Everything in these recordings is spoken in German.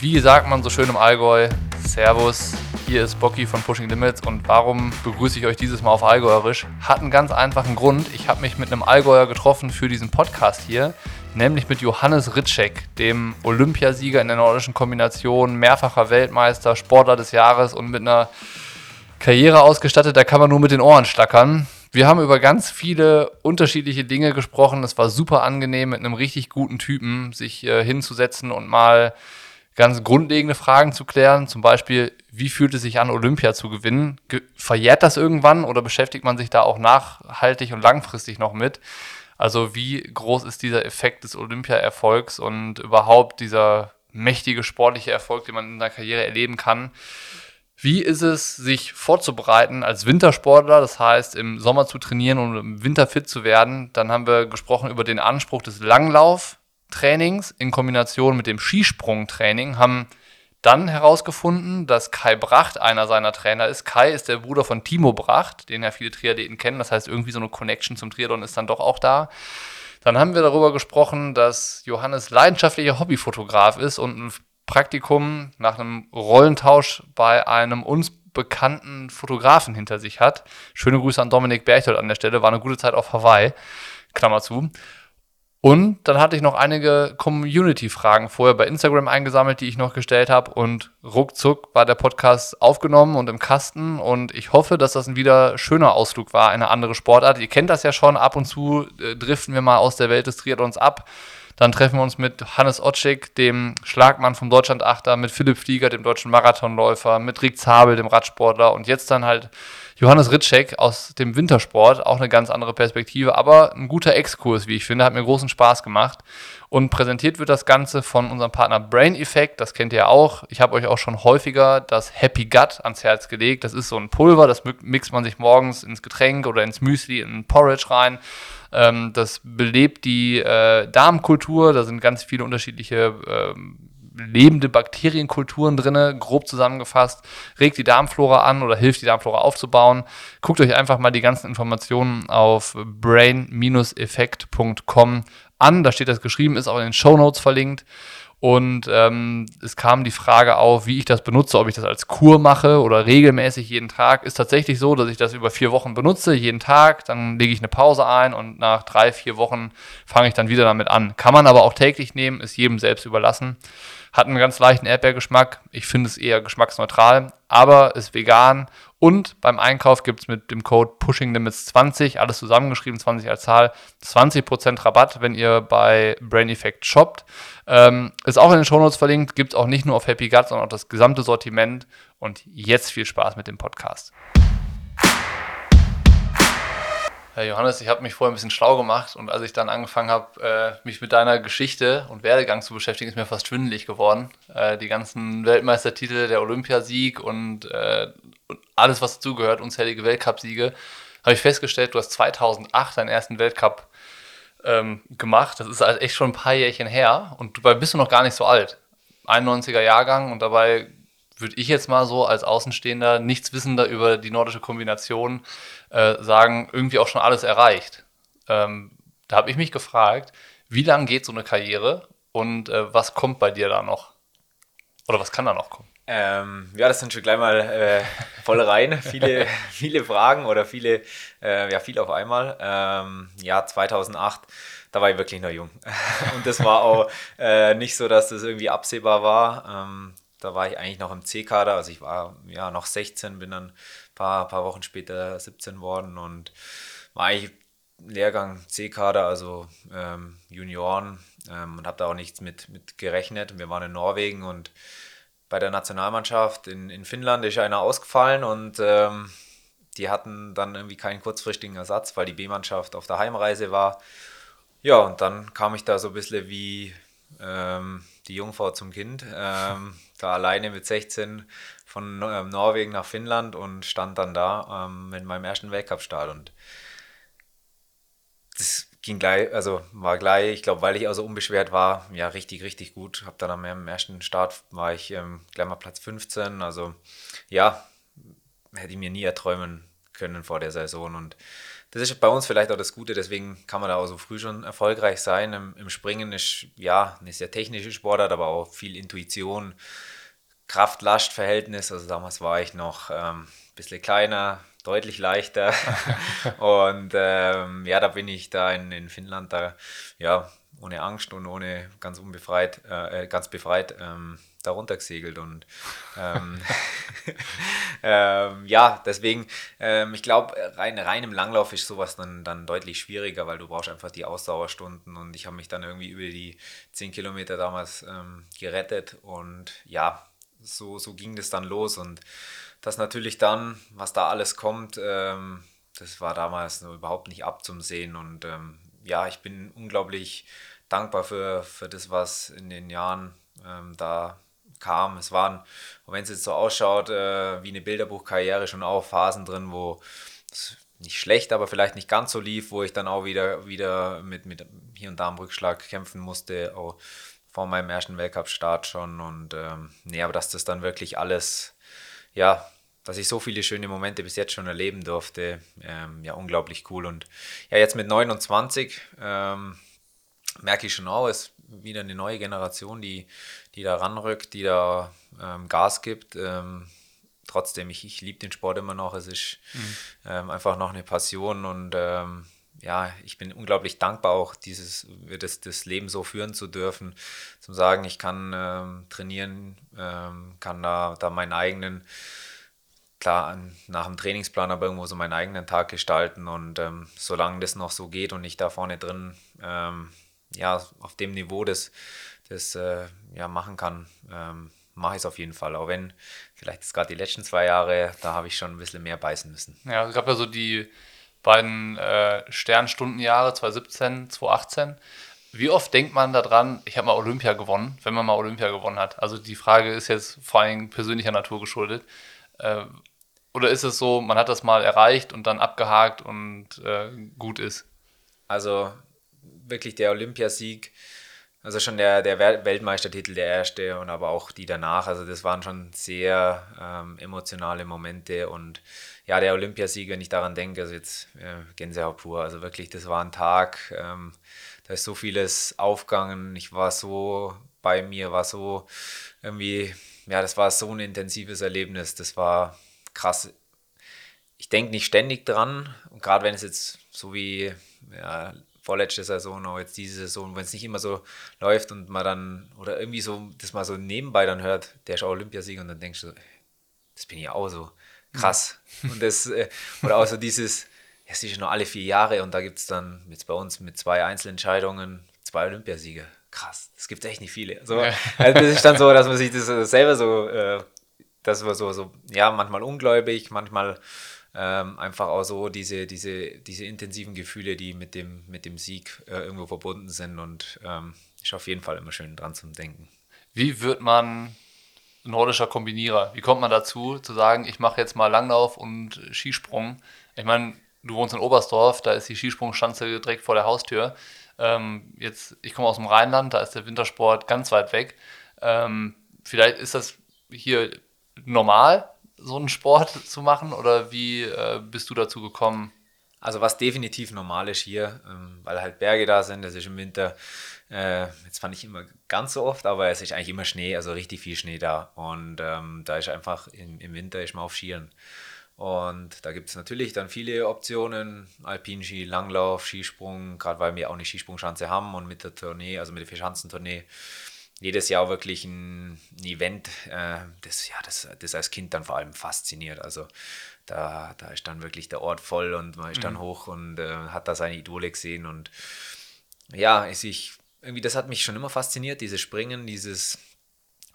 Wie sagt man so schön im Allgäu? Servus, hier ist Bocky von Pushing Limits und warum begrüße ich euch dieses Mal auf Allgäuerisch? Hat einen ganz einfachen Grund. Ich habe mich mit einem Allgäuer getroffen für diesen Podcast hier, nämlich mit Johannes Ritschek, dem Olympiasieger in der nordischen Kombination, mehrfacher Weltmeister, Sportler des Jahres und mit einer Karriere ausgestattet, da kann man nur mit den Ohren schlackern. Wir haben über ganz viele unterschiedliche Dinge gesprochen. Es war super angenehm, mit einem richtig guten Typen sich äh, hinzusetzen und mal ganz grundlegende Fragen zu klären. Zum Beispiel, wie fühlt es sich an, Olympia zu gewinnen? Ge verjährt das irgendwann oder beschäftigt man sich da auch nachhaltig und langfristig noch mit? Also wie groß ist dieser Effekt des Olympia-Erfolgs und überhaupt dieser mächtige sportliche Erfolg, den man in der Karriere erleben kann? Wie ist es, sich vorzubereiten als Wintersportler, das heißt im Sommer zu trainieren und im Winter fit zu werden? Dann haben wir gesprochen über den Anspruch des Langlauftrainings in Kombination mit dem Skisprungtraining, haben dann herausgefunden, dass Kai Bracht einer seiner Trainer ist. Kai ist der Bruder von Timo Bracht, den ja viele Triathleten kennen. Das heißt, irgendwie so eine Connection zum Triathlon ist dann doch auch da. Dann haben wir darüber gesprochen, dass Johannes leidenschaftlicher Hobbyfotograf ist und ein Praktikum nach einem Rollentausch bei einem uns bekannten Fotografen hinter sich hat. Schöne Grüße an Dominik Berchtold an der Stelle, war eine gute Zeit auf Hawaii, Klammer zu. Und dann hatte ich noch einige Community-Fragen vorher bei Instagram eingesammelt, die ich noch gestellt habe. Und ruckzuck war der Podcast aufgenommen und im Kasten. Und ich hoffe, dass das ein wieder schöner Ausflug war, eine andere Sportart. Ihr kennt das ja schon, ab und zu äh, driften wir mal aus der Welt des Triathlons ab. Dann treffen wir uns mit Hannes Otschik, dem Schlagmann vom Deutschlandachter, mit Philipp Flieger, dem deutschen Marathonläufer, mit Rick Zabel, dem Radsportler und jetzt dann halt Johannes Ritschek aus dem Wintersport, auch eine ganz andere Perspektive, aber ein guter Exkurs, wie ich finde, hat mir großen Spaß gemacht. Und präsentiert wird das Ganze von unserem Partner Brain Effect, das kennt ihr auch. Ich habe euch auch schon häufiger das Happy Gut ans Herz gelegt. Das ist so ein Pulver, das mixt man sich morgens ins Getränk oder ins Müsli, in Porridge rein. Ähm, das belebt die äh, Darmkultur, da sind ganz viele unterschiedliche ähm, lebende Bakterienkulturen drin, grob zusammengefasst, regt die Darmflora an oder hilft die Darmflora aufzubauen. Guckt euch einfach mal die ganzen Informationen auf brain-effekt.com an. Da steht das geschrieben, ist auch in den Show Notes verlinkt. Und ähm, es kam die Frage auf, wie ich das benutze, ob ich das als Kur mache oder regelmäßig jeden Tag. Ist tatsächlich so, dass ich das über vier Wochen benutze, jeden Tag. Dann lege ich eine Pause ein und nach drei, vier Wochen fange ich dann wieder damit an. Kann man aber auch täglich nehmen, ist jedem selbst überlassen. Hat einen ganz leichten Erdbeergeschmack. Ich finde es eher geschmacksneutral, aber ist vegan. Und beim Einkauf gibt es mit dem Code PushingLimits20, alles zusammengeschrieben, 20 als Zahl, 20% Rabatt, wenn ihr bei Brain Effect shoppt. Ähm, ist auch in den Shownotes verlinkt, gibt es auch nicht nur auf Happy Gut, sondern auch das gesamte Sortiment. Und jetzt viel Spaß mit dem Podcast. Johannes, ich habe mich vorher ein bisschen schlau gemacht und als ich dann angefangen habe, äh, mich mit deiner Geschichte und Werdegang zu beschäftigen, ist mir fast schwindelig geworden. Äh, die ganzen Weltmeistertitel, der Olympiasieg und, äh, alles, was dazugehört, unzählige Weltcupsiege, habe ich festgestellt, du hast 2008 deinen ersten Weltcup ähm, gemacht. Das ist halt echt schon ein paar Jährchen her und dabei bist du noch gar nicht so alt. 91er Jahrgang und dabei würde ich jetzt mal so als Außenstehender, nichts wissender über die nordische Kombination, äh, sagen, irgendwie auch schon alles erreicht. Ähm, da habe ich mich gefragt, wie lange geht so eine Karriere und äh, was kommt bei dir da noch? Oder was kann da noch kommen? Ähm, ja, das sind schon gleich mal äh, voll rein. viele, viele Fragen oder viele, äh, ja, viel auf einmal. Ähm, ja, 2008, da war ich wirklich noch jung. Und das war auch äh, nicht so, dass das irgendwie absehbar war. Ähm, da war ich eigentlich noch im C-Kader, also ich war ja noch 16, bin dann ein paar, paar Wochen später 17 worden und war eigentlich Lehrgang C-Kader, also ähm, Junioren ähm, und habe da auch nichts mit, mit gerechnet. Wir waren in Norwegen und bei der Nationalmannschaft in, in Finnland ist einer ausgefallen und ähm, die hatten dann irgendwie keinen kurzfristigen Ersatz, weil die B-Mannschaft auf der Heimreise war. Ja, und dann kam ich da so ein bisschen wie ähm, die Jungfrau zum Kind. Da alleine mit 16 von ähm, Norwegen nach Finnland und stand dann da ähm, mit meinem ersten Weltcup-Start. Und das ging gleich, also war gleich, ich glaube, weil ich also unbeschwert war, ja, richtig, richtig gut. Hab dann am ersten Start war ich ähm, gleich mal Platz 15. Also ja, hätte ich mir nie erträumen können vor der Saison. Und das ist bei uns vielleicht auch das Gute, deswegen kann man da auch so früh schon erfolgreich sein. Im, im Springen ist ja eine sehr technische Sportart, aber auch viel Intuition, Kraft-Last-Verhältnis. Also damals war ich noch ähm, ein bisschen kleiner, deutlich leichter. und ähm, ja, da bin ich da in, in Finnland da ja ohne Angst und ohne ganz unbefreit, äh, ganz befreit ähm, darunter gesegelt und ähm, ähm, ja, deswegen, ähm, ich glaube, rein, rein im Langlauf ist sowas dann, dann deutlich schwieriger, weil du brauchst einfach die Ausdauerstunden und ich habe mich dann irgendwie über die 10 Kilometer damals ähm, gerettet und ja, so, so ging das dann los und das natürlich dann, was da alles kommt, ähm, das war damals nur überhaupt nicht abzusehen und ähm, ja, ich bin unglaublich dankbar für, für das, was in den Jahren da kam. Es waren, wenn es jetzt so ausschaut, äh, wie eine Bilderbuchkarriere, schon auch Phasen drin, wo es nicht schlecht, aber vielleicht nicht ganz so lief, wo ich dann auch wieder, wieder mit, mit hier und da am Rückschlag kämpfen musste, auch vor meinem ersten Weltcup-Start schon. Und ähm, nee, aber dass das dann wirklich alles, ja, dass ich so viele schöne Momente bis jetzt schon erleben durfte, ähm, ja, unglaublich cool. Und ja, jetzt mit 29 ähm, merke ich schon auch, es wieder eine neue Generation, die, die da ranrückt, die da ähm, Gas gibt. Ähm, trotzdem, ich, ich liebe den Sport immer noch. Es ist mhm. ähm, einfach noch eine Passion und ähm, ja, ich bin unglaublich dankbar, auch dieses, das, das Leben so führen zu dürfen. Zum sagen, ich kann ähm, trainieren, ähm, kann da, da meinen eigenen, klar, nach dem Trainingsplan, aber irgendwo so meinen eigenen Tag gestalten. Und ähm, solange das noch so geht und ich da vorne drin ähm, ja, auf dem Niveau das, das äh, ja, machen kann, ähm, mache ich es auf jeden Fall. Auch wenn vielleicht ist gerade die letzten zwei Jahre, da habe ich schon ein bisschen mehr beißen müssen. Ja, es gab ja so die beiden äh, Sternstundenjahre 2017, 2018. Wie oft denkt man daran, ich habe mal Olympia gewonnen, wenn man mal Olympia gewonnen hat? Also die Frage ist jetzt vor allem persönlicher Natur geschuldet. Äh, oder ist es so, man hat das mal erreicht und dann abgehakt und äh, gut ist? Also wirklich der Olympiasieg, also schon der, der Weltmeistertitel, der erste und aber auch die danach. Also das waren schon sehr ähm, emotionale Momente und ja, der Olympiasieg, wenn ich daran denke, also jetzt äh, Gänsehaut pur. Also wirklich, das war ein Tag, ähm, da ist so vieles aufgegangen. Ich war so bei mir, war so irgendwie, ja, das war so ein intensives Erlebnis. Das war krass. Ich denke nicht ständig dran, gerade wenn es jetzt so wie ja, vorletzte Saison, auch jetzt diese Saison, wenn es nicht immer so läuft und man dann, oder irgendwie so, das mal so nebenbei dann hört, der ist auch Olympiasieger und dann denkst du, das bin ich auch so. Krass. Mhm. Und das, äh, oder auch so dieses, es ist nur alle vier Jahre und da gibt es dann jetzt bei uns mit zwei Einzelentscheidungen zwei Olympiasieger. Krass, das gibt es echt nicht viele. So, also das ist dann so, dass man sich das selber so, äh, das war so, so, ja, manchmal ungläubig, manchmal ähm, einfach auch so diese, diese, diese intensiven Gefühle, die mit dem, mit dem Sieg äh, irgendwo verbunden sind und ähm, ist auf jeden Fall immer schön dran zum Denken. Wie wird man nordischer Kombinierer? Wie kommt man dazu, zu sagen, ich mache jetzt mal Langlauf und Skisprung? Ich meine, du wohnst in Oberstdorf, da ist die Skisprungschanze direkt vor der Haustür. Ähm, jetzt, ich komme aus dem Rheinland, da ist der Wintersport ganz weit weg. Ähm, vielleicht ist das hier normal, so einen Sport zu machen oder wie äh, bist du dazu gekommen? Also was definitiv normal ist hier, ähm, weil halt Berge da sind, das ist im Winter, äh, jetzt fand ich immer ganz so oft, aber es ist eigentlich immer Schnee, also richtig viel Schnee da und ähm, da ist einfach im, im Winter ist man auf Skiern. Und da gibt es natürlich dann viele Optionen, Alpinski, Langlauf, Skisprung, gerade weil wir auch eine Skisprungschanze haben und mit der Tournee, also mit der Vierschanzentournee, jedes Jahr wirklich ein, ein Event, äh, das, ja, das, das als Kind dann vor allem fasziniert. Also da, da ist dann wirklich der Ort voll und man ist mhm. dann hoch und äh, hat da seine Idole gesehen. Und ja, ist ich, irgendwie, das hat mich schon immer fasziniert, dieses Springen, dieses,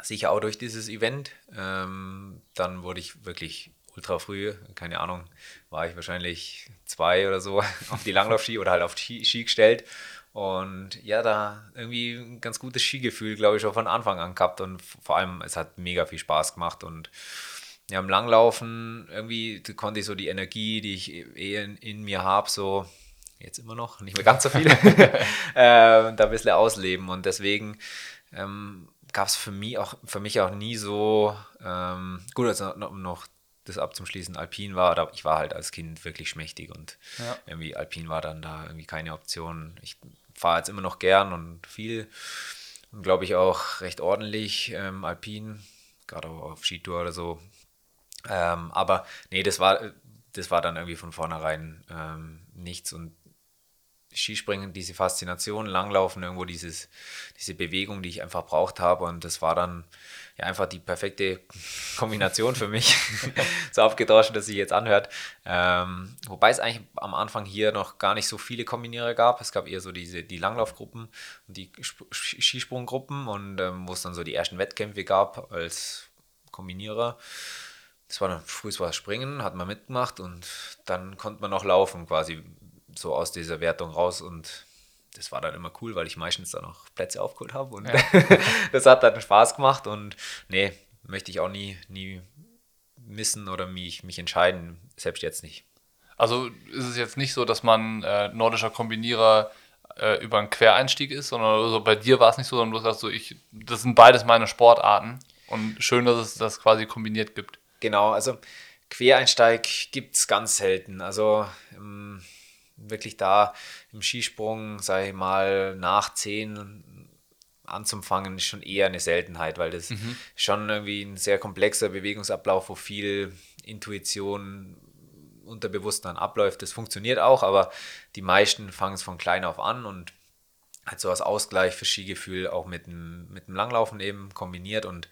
sicher auch durch dieses Event. Ähm, dann wurde ich wirklich ultra früh, keine Ahnung, war ich wahrscheinlich zwei oder so auf die Langlaufski oder halt auf Ski, Ski gestellt und ja, da irgendwie ein ganz gutes Skigefühl, glaube ich, schon von Anfang an gehabt. Und vor allem, es hat mega viel Spaß gemacht. Und ja, im Langlaufen irgendwie konnte ich so die Energie, die ich eh in, in mir habe, so jetzt immer noch, nicht mehr ganz so viel, äh, da ein bisschen ausleben. Und deswegen ähm, gab es für mich auch für mich auch nie so ähm, gut, also noch, noch das abzuschließen, Alpin war, aber ich war halt als Kind wirklich schmächtig und Ja. irgendwie Alpin war dann da irgendwie keine Option. Ich fahre jetzt immer noch gern und viel und glaube ich auch recht ordentlich ähm, Alpin, gerade auf Skitour oder so. Ähm, aber nee, das war, das war dann irgendwie von vornherein ähm, nichts und Skispringen, diese Faszination, Langlaufen, irgendwo dieses, diese Bewegung, die ich einfach braucht habe. Und das war dann ja einfach die perfekte Kombination für mich. so abgedroschen, dass sich jetzt anhört. Ähm, wobei es eigentlich am Anfang hier noch gar nicht so viele Kombinierer gab. Es gab eher so diese die Langlaufgruppen und die Skisprunggruppen und ähm, wo es dann so die ersten Wettkämpfe gab als Kombinierer. Das war dann früh war Springen, hat man mitgemacht und dann konnte man noch laufen, quasi so aus dieser Wertung raus und das war dann immer cool, weil ich meistens dann noch Plätze aufgeholt habe und das hat dann Spaß gemacht und nee, möchte ich auch nie, nie missen oder mich, mich entscheiden, selbst jetzt nicht. Also ist es jetzt nicht so, dass man äh, nordischer Kombinierer äh, über einen Quereinstieg ist, sondern so bei dir war es nicht so, sondern du sagst so, ich, das sind beides meine Sportarten und schön, dass es das quasi kombiniert gibt. Genau, also Quereinsteig gibt es ganz selten. Also ähm, wirklich da im Skisprung, sage ich mal, nach 10 anzufangen, ist schon eher eine Seltenheit, weil das schon irgendwie ein sehr komplexer Bewegungsablauf, wo viel Intuition unterbewusst dann abläuft. Das funktioniert auch, aber die meisten fangen es von klein auf an und halt so als Ausgleich für Skigefühl auch mit dem, mit dem Langlaufen eben kombiniert und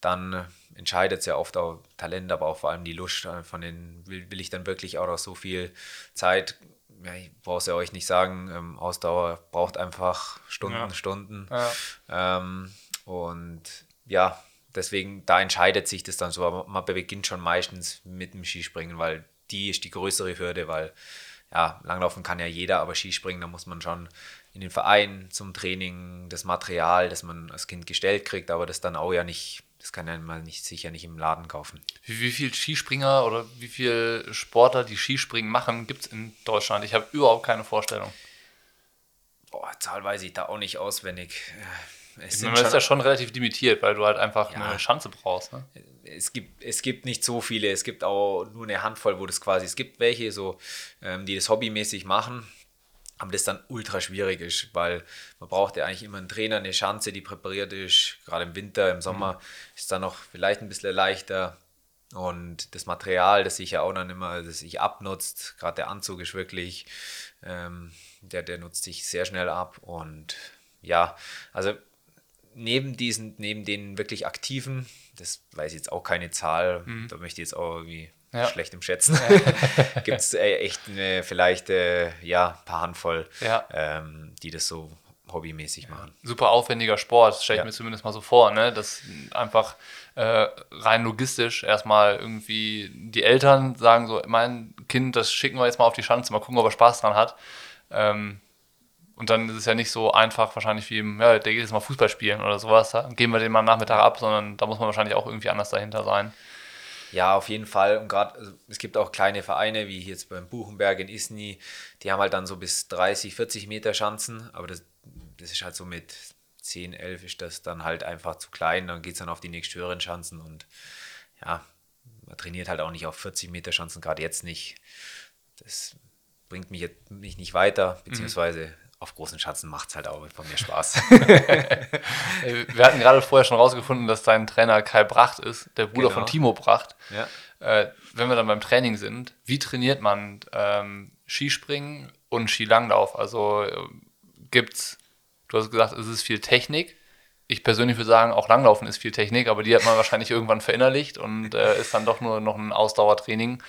dann entscheidet es ja oft auch Talent, aber auch vor allem die Lust äh, von den, will, will ich dann wirklich auch noch so viel Zeit, ja, ich brauche es ja euch nicht sagen, ähm, Ausdauer braucht einfach Stunden, Ja. Stunden. Ja. Ähm, und ja, deswegen, da entscheidet sich das dann so, aber man beginnt schon meistens mit dem Skispringen, weil die ist die größere Hürde, weil ja, Langlaufen kann ja jeder, aber Skispringen, da muss man schon in den Verein zum Training, das Material, das man als Kind gestellt kriegt, aber das dann auch ja nicht, das kann ja man nicht, sicher nicht im Laden kaufen. Wie, wie viel Skispringer oder wie viele Sportler, die Skispringen machen, gibt es in Deutschland? Ich habe überhaupt keine Vorstellung. Boah, Zahl weiß ich da auch nicht auswendig. Äh, Es, Ich sind meine, das ist ja schon relativ limitiert, weil du halt einfach Ja. eine Schanze brauchst. Ne? es gibt, es gibt nicht so viele, es gibt auch nur eine Handvoll, wo das quasi, es gibt welche, so, ähm, die das hobbymäßig machen, aber das dann ultra schwierig ist, weil man braucht ja eigentlich immer einen Trainer, eine Schanze, die präpariert ist, gerade im Winter, im Sommer ist dann noch vielleicht ein bisschen leichter. Und das Material, das sich ja auch dann immer, das sich abnutzt, gerade der Anzug ist wirklich, ähm, der, der nutzt sich sehr schnell ab. Und ja, also neben diesen, neben den wirklich aktiven, das weiß ich jetzt auch keine Zahl, da möchte ich jetzt auch irgendwie Ja. schlecht im Schätzen, gibt es äh, echt eine, vielleicht äh, ja, ein paar Handvoll, Ja. ähm, die das so hobbymäßig machen. Super aufwendiger Sport, stelle ich Ja. mir zumindest mal so vor, ne? dass einfach äh, rein logistisch erstmal irgendwie die Eltern sagen so, mein Kind, das schicken wir jetzt mal auf die Schanze, mal gucken, ob er Spaß dran hat. Ähm, und dann ist es ja nicht so einfach wahrscheinlich wie, ja, der geht jetzt mal Fußball spielen oder sowas, geben wir den mal am Nachmittag ab, sondern da muss man wahrscheinlich auch irgendwie anders dahinter sein. Ja, auf jeden Fall. Und gerade, also, es gibt auch kleine Vereine, wie jetzt beim Buchenberg in Isny, die haben halt dann so bis 30, 40 Meter Schanzen, aber das, das ist halt so mit 10, 11 ist das dann halt einfach zu klein, dann geht es dann auf die nächsthöheren Schanzen. Und ja, man trainiert halt auch nicht auf 40 Meter Schanzen, gerade jetzt nicht. Das bringt mich jetzt mich nicht weiter, beziehungsweise auf großen Schanzen macht es halt auch von mir Spaß. Wir hatten gerade vorher schon rausgefunden, dass dein Trainer Kai Bracht ist, der Bruder Genau. von Timo Bracht. ja. Äh, wenn wir dann beim Training sind, wie trainiert man ähm, Skispringen und Skilanglauf? Also äh, gibt's, du hast gesagt, es ist viel Technik. Ich persönlich würde sagen, auch Langlaufen ist viel Technik, aber die hat man wahrscheinlich irgendwann verinnerlicht und äh, ist dann doch nur noch ein Ausdauertraining.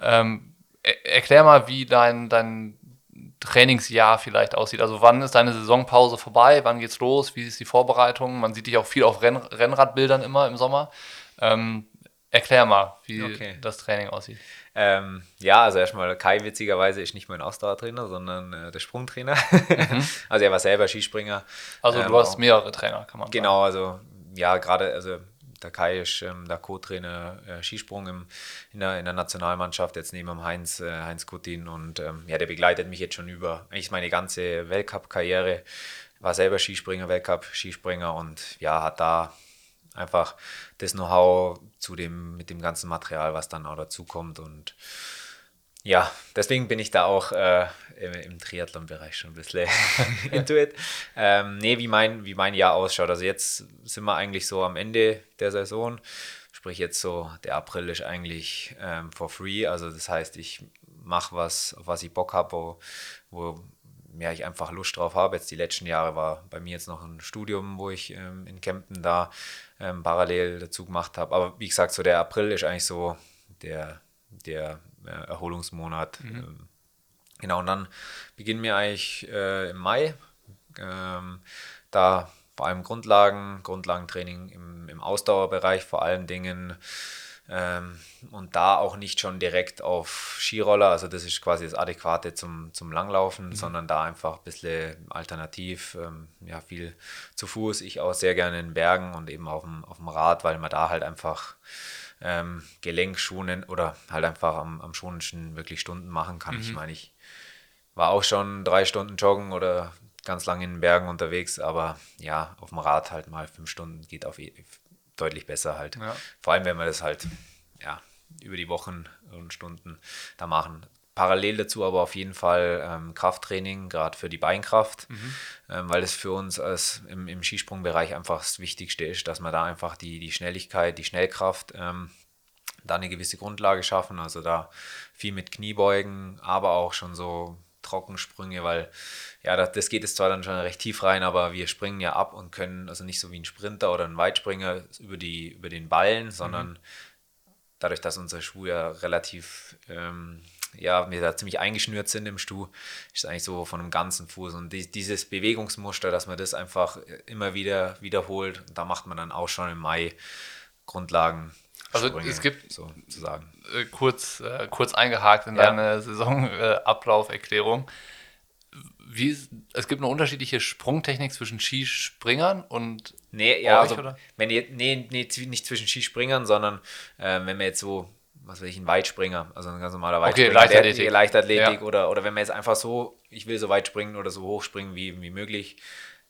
Ähm, er erklär mal, wie dein, dein Trainingsjahr vielleicht aussieht. Also wann ist deine Saisonpause vorbei? Wann geht's los? Wie ist die Vorbereitung? Man sieht dich auch viel auf Renn Rennradbildern immer im Sommer. Ähm, erklär mal, wie Okay. das Training aussieht. Ähm, ja, also erstmal Kai witzigerweise ist nicht mein Ausdauertrainer, sondern äh, der Sprungtrainer. also er war selber Skispringer. Also Ähm, du hast mehrere Trainer, kann man Genau, also ja, gerade, also der Kai ist ähm, der Co-Trainer äh, Skisprung im, in, der, in der Nationalmannschaft, jetzt neben dem Heinz, äh, Heinz Kutin und ähm, ja, der begleitet mich jetzt schon über eigentlich meine ganze Weltcup-Karriere, war selber Skispringer, Weltcup-Skispringer und ja, hat da einfach das Know-how zu dem, mit dem ganzen Material, was dann auch dazukommt und ja, deswegen bin ich da auch äh, im, im Triathlon-Bereich schon ein bisschen into it. Ähm, nee, wie mein, wie mein Jahr ausschaut. Also jetzt sind wir eigentlich so am Ende der Saison. Sprich jetzt so, der April ist eigentlich ähm, for free. Also das heißt, ich mache was, auf was ich Bock habe, wo, wo ja, ich einfach Lust drauf habe. Jetzt die letzten Jahre war bei mir jetzt noch ein Studium, wo ich ähm, in Kempten da ähm, parallel dazu gemacht habe. Aber wie gesagt, so der April ist eigentlich so der, der äh, Erholungsmonat. Mhm. Ähm, genau, und dann beginnen wir eigentlich äh, im Mai. Ähm, da vor allem Grundlagen, Grundlagentraining im, im Ausdauerbereich vor allen Dingen. Ähm, und da auch nicht schon direkt auf Skiroller, also das ist quasi das Adäquate zum, zum Langlaufen, mhm. sondern da einfach ein bisschen alternativ, ähm, ja, viel zu Fuß. Ich auch sehr gerne in Bergen und eben auf dem, auf dem Rad, weil man da halt einfach ähm, Gelenkschonen oder halt einfach am, am schonendsten wirklich Stunden machen kann. Mhm. Ich meine, ich war auch schon drei Stunden joggen oder ganz lange in den Bergen unterwegs, aber ja, auf dem Rad halt mal fünf Stunden geht auf deutlich besser halt. Ja. Vor allem, wenn wir das halt ja, über die Wochen und Stunden da machen. Parallel dazu aber auf jeden Fall ähm, Krafttraining, gerade für die Beinkraft, mhm. ähm, weil es für uns als im, im, Skisprungbereich einfach das Wichtigste ist, dass man da einfach die, die Schnelligkeit, die Schnellkraft, ähm, da eine gewisse Grundlage schaffen. Also da viel mit Kniebeugen, aber auch schon so Trockensprünge, weil ja, das, das geht jetzt zwar dann schon recht tief rein, aber wir springen ja ab und können, also nicht so wie ein Sprinter oder ein Weitspringer über, die, über den Ballen, sondern mhm. dadurch, dass unser Schuh ja relativ ähm, ja, wir da ziemlich eingeschnürt sind im Stuhl, ist eigentlich so von einem ganzen Fuß. Und die, dieses Bewegungsmuster, dass man das einfach immer wieder wiederholt, da macht man dann auch schon im Mai Grundlagen. Also Sprünge, es gibt sozusagen. Äh, kurz, äh, kurz eingehakt in ja. deine Saisonablauf-Erklärung. Wie, es gibt eine unterschiedliche Sprungtechnik zwischen Skispringern und Nee, ja, euch, also, oder? Wenn ihr, nee, nee, nicht zwischen Skispringern, sondern äh, wenn wir jetzt so was weiß ich, ein Weitspringer, also ein ganz normaler Weitspringer. Okay, Leichtathletik. Der, Leichtathletik ja. oder, oder wenn man jetzt einfach so, ich will so weit springen oder so hoch springen wie, wie möglich,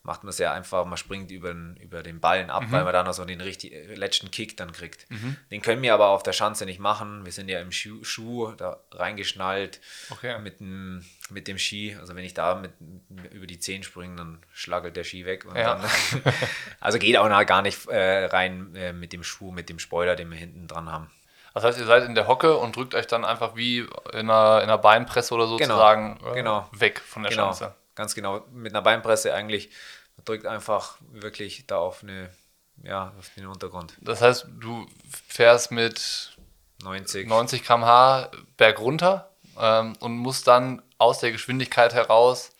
macht man es ja einfach, man springt über den, über den Ballen ab, mhm. weil man dann noch so den richtig, letzten Kick dann kriegt. Mhm. Den können wir aber auf der Schanze nicht machen. Wir sind ja im Schuh, Schuh da reingeschnallt okay. mit, dem, mit dem Ski. Also wenn ich da mit, über die Zehen springe, dann schlagelt der Ski weg. Ja. Dann, also geht auch gar nicht äh, rein äh, mit dem Schuh, mit dem Spoiler, den wir hinten dran haben. Das heißt, ihr seid in der Hocke und drückt euch dann einfach wie in einer, in einer Beinpresse oder so genau, sozusagen äh, genau. weg von der genau, Schanze. Ganz genau. Mit einer Beinpresse eigentlich man drückt einfach wirklich da auf, eine, ja, auf den Untergrund. Das heißt, du fährst mit 90, 90 km/h bergunter ähm, und musst dann aus der Geschwindigkeit heraus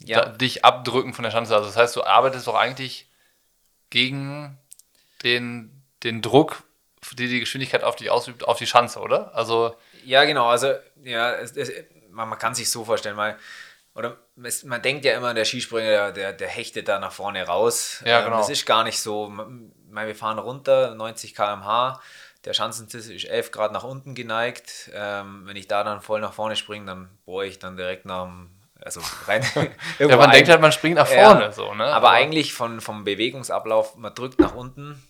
ja. da, dich abdrücken von der Schanze. Also das heißt, du arbeitest doch eigentlich gegen den, den Druck die die Geschwindigkeit auf dich ausübt, auf die Schanze, oder? Also ja, genau. Also ja, es, es, man, man, kann sich so vorstellen, weil oder man denkt ja immer, der Skispringer, der, der hechtet da nach vorne raus. Ja, ähm, genau. das ist gar nicht so. Man, wir fahren runter, 90 km/h. Der Schanzensitz ist 11 Grad nach unten geneigt. Ähm, wenn ich da dann voll nach vorne springe, dann bohre ich dann direkt nach dem also rein. ja, man ein. denkt halt, man springt nach vorne. Ja, so, ne? Aber, aber, eigentlich von, vom Bewegungsablauf, man drückt nach unten,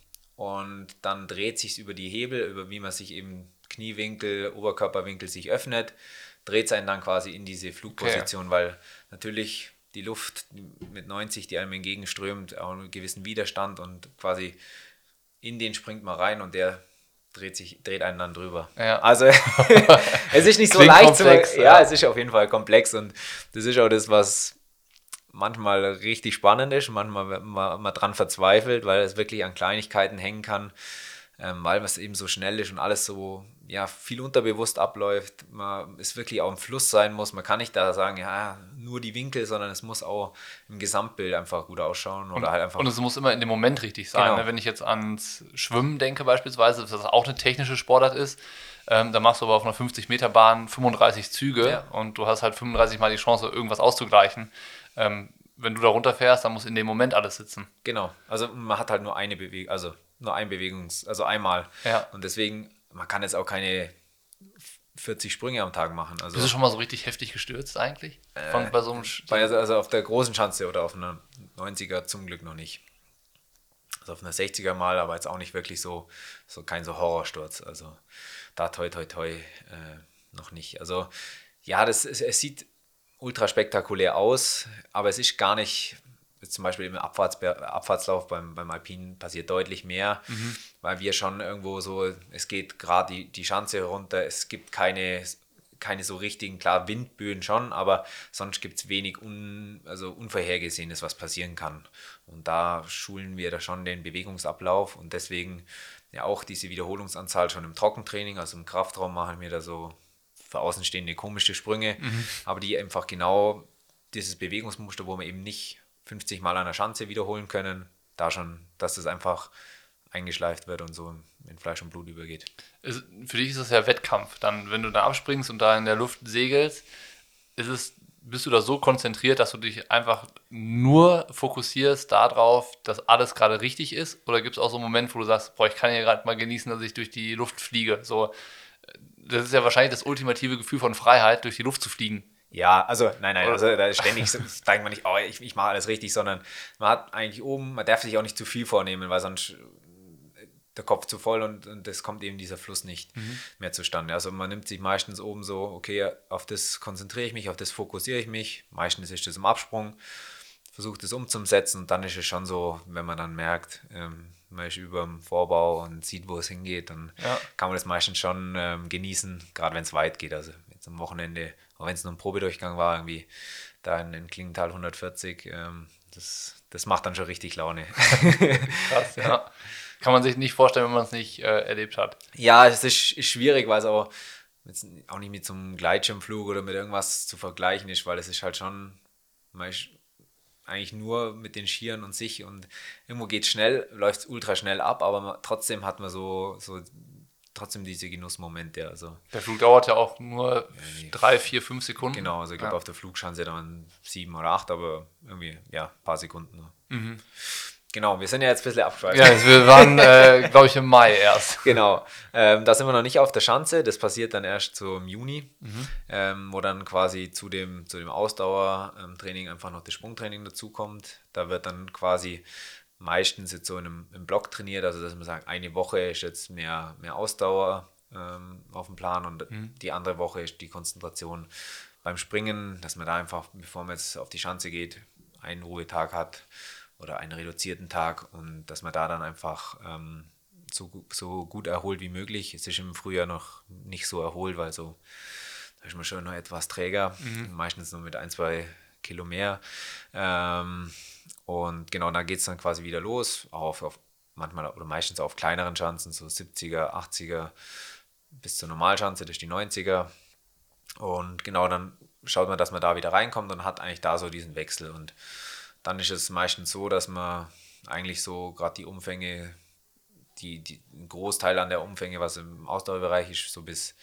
und dann dreht sich über die Hebel, über wie man sich eben Kniewinkel, Oberkörperwinkel sich öffnet, dreht es einen dann quasi in diese Flugposition, okay. weil natürlich die Luft mit 90, die einem entgegenströmt, auch einen gewissen Widerstand und quasi in den springt man rein und der dreht sich, dreht einen dann drüber. Ja. Also es ist nicht so leicht komplex, zu, ja, ja, es ist auf jeden Fall komplex und das ist auch das, was manchmal richtig spannend ist, manchmal man, man dran verzweifelt, weil es wirklich an Kleinigkeiten hängen kann, ähm, weil es eben so schnell ist und alles so ja, viel unterbewusst abläuft. Man es wirklich auch im Fluss sein muss. Man kann nicht da sagen, ja, nur die Winkel, sondern es muss auch im Gesamtbild einfach gut ausschauen. Oder und, halt einfach und es muss immer in dem Moment richtig sein. Genau. Ne? Wenn ich jetzt ans Schwimmen denke beispielsweise, das auch eine technische Sportart ist, ähm, da machst du aber auf einer 50-Meter-Bahn 35 Züge ja. und du hast halt 35 Mal die Chance, irgendwas auszugleichen ähm, wenn du da runterfährst, dann muss in dem Moment alles sitzen. Genau. Also man hat halt nur eine Bewegung, also nur ein Bewegungs-, also einmal. Ja. Und deswegen, man kann jetzt auch keine 40 Sprünge am Tag machen. Also, Bist du schon mal so richtig heftig gestürzt eigentlich? Äh, bei so einem bei, also, also auf der großen Schanze oder auf einer 90er zum Glück noch nicht. Also auf einer 60er mal, aber jetzt auch nicht wirklich so, so kein so Horrorsturz. Also da toi toi toi äh, noch nicht. Also ja, das, es, es sieht ultra spektakulär aus, aber es ist gar nicht, zum Beispiel im Abfahrts, Abfahrtslauf beim, beim Alpinen passiert deutlich mehr, mhm. weil wir schon irgendwo so, es geht gerade die, die Schanze runter, es gibt keine, keine so richtigen, klar Windböen schon, aber sonst gibt es wenig un, also Unvorhergesehenes, was passieren kann. Und da schulen wir da schon den Bewegungsablauf und deswegen ja auch diese Wiederholungsanzahl schon im Trockentraining, also im Kraftraum machen wir da so für Außenstehende komische Sprünge, mhm. aber die einfach genau dieses Bewegungsmuster, wo wir eben nicht 50 Mal an der Schanze wiederholen können, da schon, dass das einfach eingeschleift wird und so in Fleisch und Blut übergeht. Für dich ist das ja Wettkampf. Dann, wenn du da abspringst und da in der Luft segelst, ist es, bist du da so konzentriert, dass du dich einfach nur fokussierst darauf, dass alles gerade richtig ist? Oder gibt es auch so einen Moment, wo du sagst, boah, ich kann hier gerade mal genießen, dass ich durch die Luft fliege? So, das ist ja wahrscheinlich das ultimative Gefühl von Freiheit, durch die Luft zu fliegen. Ja, also nein, nein, also da ist ständig denkt man nicht, oh, ich, ich mache alles richtig, sondern man hat eigentlich oben, man darf sich auch nicht zu viel vornehmen, weil sonst der Kopf zu voll und, und es kommt eben dieser Fluss nicht mhm. mehr zustande. Also man nimmt sich meistens oben so, okay, auf das konzentriere ich mich, auf das fokussiere ich mich. Meistens ist das im Absprung, versucht es umzusetzen und dann ist es schon so, wenn man dann merkt, ähm, man ist über dem Vorbau und sieht, wo es hingeht, dann ja. kann man das meistens schon ähm, genießen, gerade wenn es weit geht. Also jetzt am Wochenende, auch wenn es nur ein Probedurchgang war, irgendwie da in, in Klingenthal 140, ähm, das, das macht dann schon richtig Laune. Krass, ja. Kann man sich nicht vorstellen, wenn man es nicht äh, erlebt hat. Ja, es ist, ist schwierig, weil es auch, auch nicht mit so einem Gleitschirmflug oder mit irgendwas zu vergleichen ist, weil es ist halt schon, man ist eigentlich nur mit den Skiern und sich und irgendwo geht es schnell, läuft es ultra schnell ab, aber man, trotzdem hat man so, so trotzdem diese Genussmomente. Also. Der Flug dauert ja auch nur ja, drei, vier, fünf Sekunden. Genau, also ich glaube ja. auf der Flugschanze dann sieben oder acht, aber irgendwie, ja, ein paar Sekunden. Mhm. Genau, wir sind ja jetzt ein bisschen abgeschweift. Ja, wir waren, äh, glaube ich, im Mai erst. Genau, ähm, da sind wir noch nicht auf der Schanze. Das passiert dann erst im Juni, mhm. ähm, wo dann quasi zu dem, zu dem Ausdauertraining einfach noch das Sprungtraining dazukommt. Da wird dann quasi meistens jetzt so in einem, im Block trainiert, also dass man sagt, eine Woche ist jetzt mehr, mehr Ausdauer ähm, auf dem Plan und mhm. die andere Woche ist die Konzentration beim Springen, dass man da einfach, bevor man jetzt auf die Schanze geht, einen Ruhetag hat oder einen reduzierten Tag und dass man da dann einfach ähm, so, so gut erholt wie möglich. Es ist im Frühjahr noch nicht so erholt, weil so da ist man schon noch etwas träger, mhm. meistens nur mit ein, zwei Kilo mehr. Ähm, und genau, da geht es dann quasi wieder los, auch auf, auf, manchmal oder meistens auf kleineren Schanzen, so 70er, 80er bis zur Normalschanze, ist die 90er. Und genau, dann schaut man, dass man da wieder reinkommt und hat eigentlich da so diesen Wechsel. Und dann ist es meistens so, dass man eigentlich so gerade die Umfänge, die, die, ein Großteil an der Umfänge, was im Ausdauerbereich ist, so bis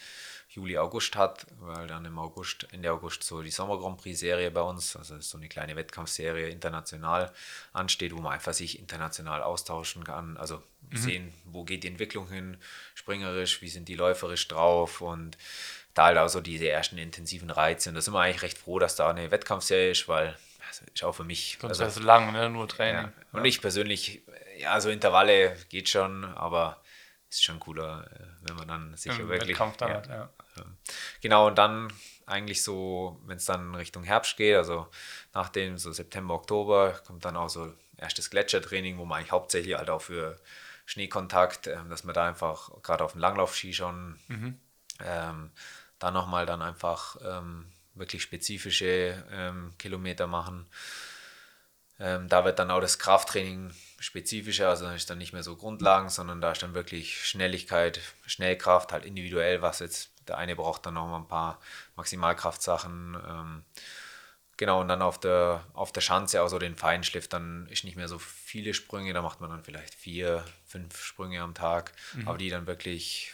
Juli, August hat, weil dann im August, Ende August so die Sommer Grand Prix Serie bei uns, also so eine kleine Wettkampfserie international ansteht, wo man einfach sich international austauschen kann, also mhm. sehen, wo geht die Entwicklung hin, springerisch, wie sind die läuferisch drauf und da halt auch so diese ersten intensiven Reize und da sind wir eigentlich recht froh, dass da eine Wettkampfserie ist, weil also ist auch für mich. Sonst also, lang, ne? nur Training. Ja. Und ich persönlich, ja, so Intervalle geht schon, aber ist schon cooler, äh, wenn man dann sicher Im wirklich. Wettkampf dann ja, hat, ja. Genau, und dann eigentlich so, wenn es dann Richtung Herbst geht, also nach dem so September, Oktober, kommt dann auch so erstes Gletschertraining, wo man eigentlich hauptsächlich halt auch für Schneekontakt, äh, dass man da einfach gerade auf dem Langlaufski schon mhm. ähm, da nochmal dann einfach ähm, wirklich spezifische ähm, Kilometer machen. Ähm, da wird dann auch das Krafttraining spezifischer, also da ist dann nicht mehr so Grundlagen, sondern da ist dann wirklich Schnelligkeit, Schnellkraft, halt individuell, was jetzt der eine braucht dann noch mal ein paar Maximalkraftsachen. Ähm, genau, und dann auf der, auf der Schanze, also den Feinschliff, dann ist nicht mehr so viele Sprünge, da macht man dann vielleicht vier, fünf Sprünge am Tag, mhm. aber die dann wirklich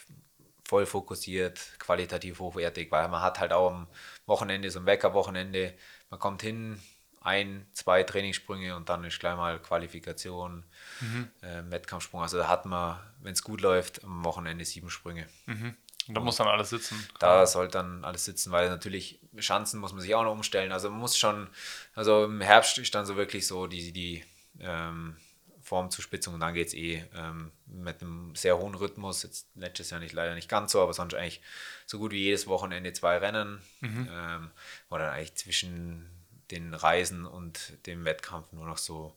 voll fokussiert, qualitativ hochwertig, weil man hat halt auch am Wochenende so ein Wecker-Wochenende, man kommt hin, ein, zwei Trainingssprünge und dann ist gleich mal Qualifikation, mhm. äh, Wettkampfsprung. Also da hat man, wenn es gut läuft, am Wochenende sieben Sprünge. Mhm. Und da muss dann alles sitzen. Da soll dann alles sitzen, weil natürlich Schanzen muss man sich auch noch umstellen. Also man muss schon, also im Herbst ist dann so wirklich so die, die ähm, Formzuspitzung und dann geht es eh ähm, mit einem sehr hohen Rhythmus. Jetzt letztes Jahr nicht leider nicht ganz so, aber sonst eigentlich so gut wie jedes Wochenende zwei Rennen, mhm. ähm, dann eigentlich zwischen den Reisen und dem Wettkampf nur noch so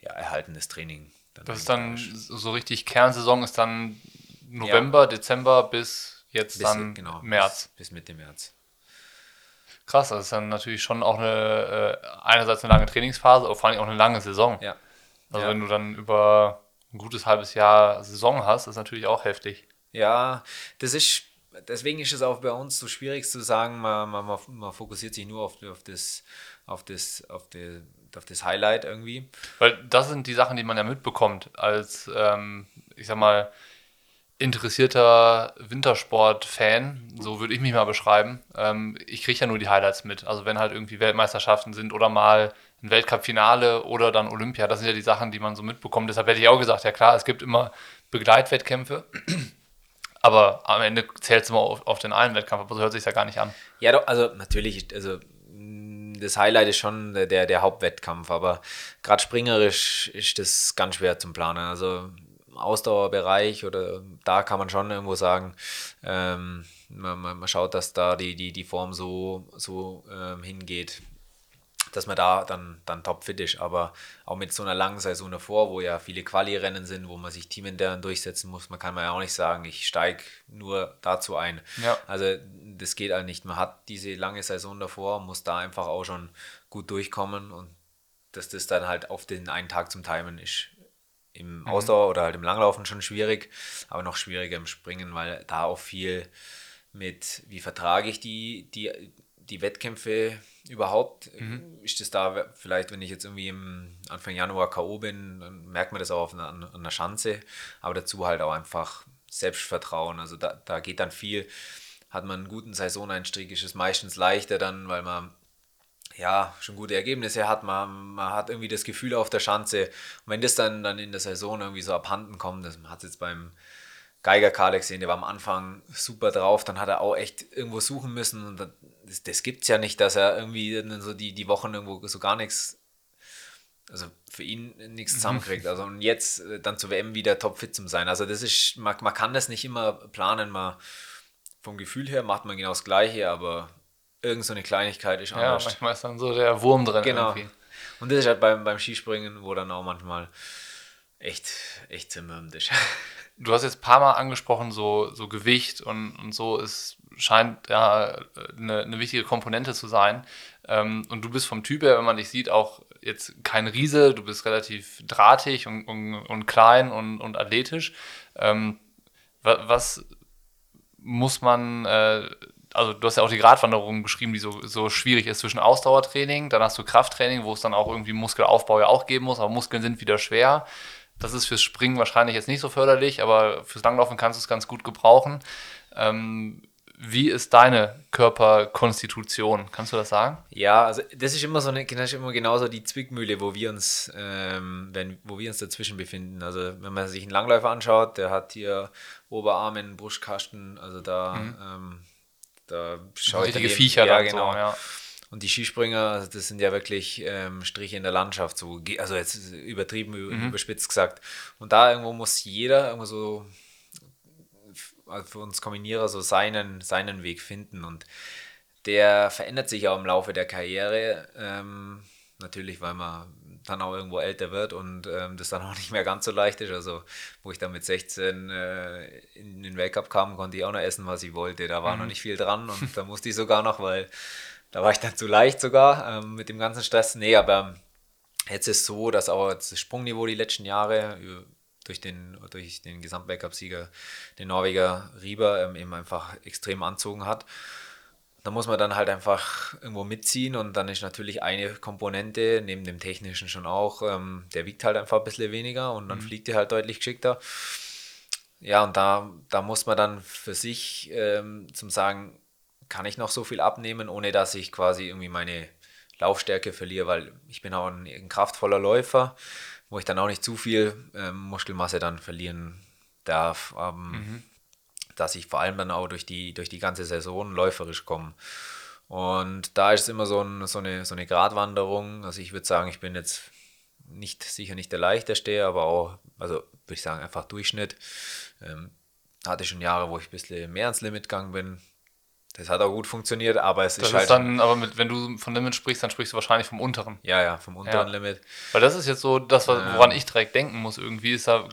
ja, erhaltenes Training. das ist dann so richtig Kernsaison ist dann November, ja. Dezember bis jetzt bis, dann genau, März. Bis, bis Mitte März. Krass, das ist dann natürlich schon auch eine, äh, einerseits eine lange Trainingsphase, aber vor allem auch eine lange Saison. Ja. Also ja. wenn du dann über ein gutes halbes Jahr Saison hast, ist natürlich auch heftig. Ja, das ist, deswegen ist es auch bei uns so schwierig zu sagen, man, man, man fokussiert sich nur auf, auf das, auf das, auf die, auf das Highlight irgendwie. Weil das sind die Sachen, die man ja mitbekommt, als, ähm, ich sag mal, interessierter Wintersport-Fan, so würde ich mich mal beschreiben. Ähm, ich kriege ja nur die Highlights mit. Also wenn halt irgendwie Weltmeisterschaften sind oder mal ein Weltcup-Finale oder dann Olympia, das sind ja die Sachen, die man so mitbekommt. Deshalb hätte ich auch gesagt, ja klar, es gibt immer Begleitwettkämpfe, aber am Ende zählt es immer auf, auf, den einen Wettkampf, aber so hört sich ja gar nicht an. Ja, doch, also natürlich, also das Highlight ist schon der, der Hauptwettkampf, aber gerade springerisch ist das ganz schwer zum Planen. Also Ausdauerbereich oder da kann man schon irgendwo sagen, ähm, man, man, schaut, dass da die, die, die Form so, so ähm, hingeht, dass man da dann, dann topfit ist. Aber auch mit so einer langen Saison davor, wo ja viele Quali-Rennen sind, wo man sich teamintern durchsetzen muss, man kann man ja auch nicht sagen, ich steige nur dazu ein. Ja. Also das geht halt nicht. Man hat diese lange Saison davor, muss da einfach auch schon gut durchkommen und dass das dann halt auf den einen Tag zum Timen ist, im mhm. Ausdauer oder halt im Langlaufen schon schwierig, aber noch schwieriger im Springen, weil da auch viel mit, wie vertrage ich die, die, die Wettkämpfe überhaupt? Mhm. Ist das da vielleicht, wenn ich jetzt irgendwie im Anfang Januar K.O. bin, dann merkt man das auch auf einer, an einer Schanze, aber dazu halt auch einfach Selbstvertrauen. Also da, da geht dann viel. Hat man einen guten Saisoneinstieg, ist es meistens leichter dann, weil man ja, schon gute Ergebnisse hat. Man, man hat irgendwie das Gefühl auf der Schanze. Und wenn das dann, dann in der Saison irgendwie so abhanden kommt, das hat es jetzt beim Geiger Karl gesehen, der war am Anfang super drauf, dann hat er auch echt irgendwo suchen müssen und das, das gibt es ja nicht, dass er irgendwie so die, die Wochen irgendwo so gar nichts, also für ihn nichts mhm. zusammenkriegt. Also und jetzt äh, dann zur WM wieder topfit zu sein. Also das ist, man, man kann das nicht immer planen, man vom Gefühl her macht man genau das Gleiche, aber irgend so eine Kleinigkeit ist anders. Ja, manchmal ist dann so der Wurm drin. Genau. Irgendwie. Und das ist halt beim, beim Skispringen, wo dann auch manchmal echt, echt zermürbt ist. Du hast jetzt ein paar Mal angesprochen, so, so Gewicht und, und so, es scheint ja eine, eine wichtige Komponente zu sein. Ähm, und du bist vom Typ her, wenn man dich sieht, auch jetzt kein Riese, du bist relativ drahtig und, und, und klein und, und athletisch. Ähm, was muss man äh, also du hast ja auch die Gratwanderung beschrieben, die so, so schwierig ist zwischen Ausdauertraining, dann hast du Krafttraining, wo es dann auch irgendwie Muskelaufbau ja auch geben muss, aber Muskeln sind wieder schwer. Das ist fürs Springen wahrscheinlich jetzt nicht so förderlich, aber fürs Langlaufen kannst du es ganz gut gebrauchen. Ähm, wie ist deine Körperkonstitution? Kannst du das sagen? Ja, also das ist immer so eine, das ist immer genauso die Zwickmühle, wo wir uns, ähm, wenn, wo wir uns dazwischen befinden. Also wenn man sich einen Langläufer anschaut, der hat hier Oberarmen, Brustkasten, also da mhm. ähm, da schaue Richtige Viecher ja, genau. So, ja. Und die Skispringer, also das sind ja wirklich ähm, Striche in der Landschaft, so, also jetzt übertrieben, mhm. überspitzt gesagt. Und da irgendwo muss jeder irgendwo so, also für uns Kombinierer, so seinen, seinen Weg finden. Und der verändert sich auch im Laufe der Karriere. Ähm, natürlich, weil man dann auch irgendwo älter wird und ähm, das dann auch nicht mehr ganz so leicht ist. Also, wo ich dann mit 16 äh, in den Weltcup kam, konnte ich auch noch essen, was ich wollte. Da war mhm. noch nicht viel dran und da musste ich sogar noch, weil da war ich dann zu leicht sogar ähm, mit dem ganzen Stress. Nee, aber jetzt ist es so, dass auch das Sprungniveau die letzten Jahre durch den, durch den Gesamtweltcup-Sieger, den Norweger Rieber, ähm, eben einfach extrem anzogen hat da muss man dann halt einfach irgendwo mitziehen und dann ist natürlich eine Komponente, neben dem technischen schon auch, ähm, der wiegt halt einfach ein bisschen weniger und dann mhm. fliegt er halt deutlich geschickter. Ja, und da, da muss man dann für sich ähm, zum Sagen, kann ich noch so viel abnehmen, ohne dass ich quasi irgendwie meine Laufstärke verliere, weil ich bin auch ein, ein kraftvoller Läufer, wo ich dann auch nicht zu viel ähm, Muskelmasse dann verlieren darf. Ähm, mhm dass ich vor allem dann auch durch die, durch die ganze Saison läuferisch komme. Und da ist es immer so, ein, so, eine, so eine Gratwanderung. Also ich würde sagen, ich bin jetzt nicht sicher nicht der leichteste, aber auch, also würde ich sagen, einfach Durchschnitt. Ähm, hatte schon Jahre, wo ich ein bisschen mehr ans Limit gegangen bin. Das hat auch gut funktioniert, aber es Das ist halt. ist dann, aber mit, wenn du von Limit sprichst, dann sprichst du wahrscheinlich vom unteren. ja, ja, vom unteren Ja. Limit. Weil das ist jetzt so das, woran ich direkt denken muss irgendwie, ist da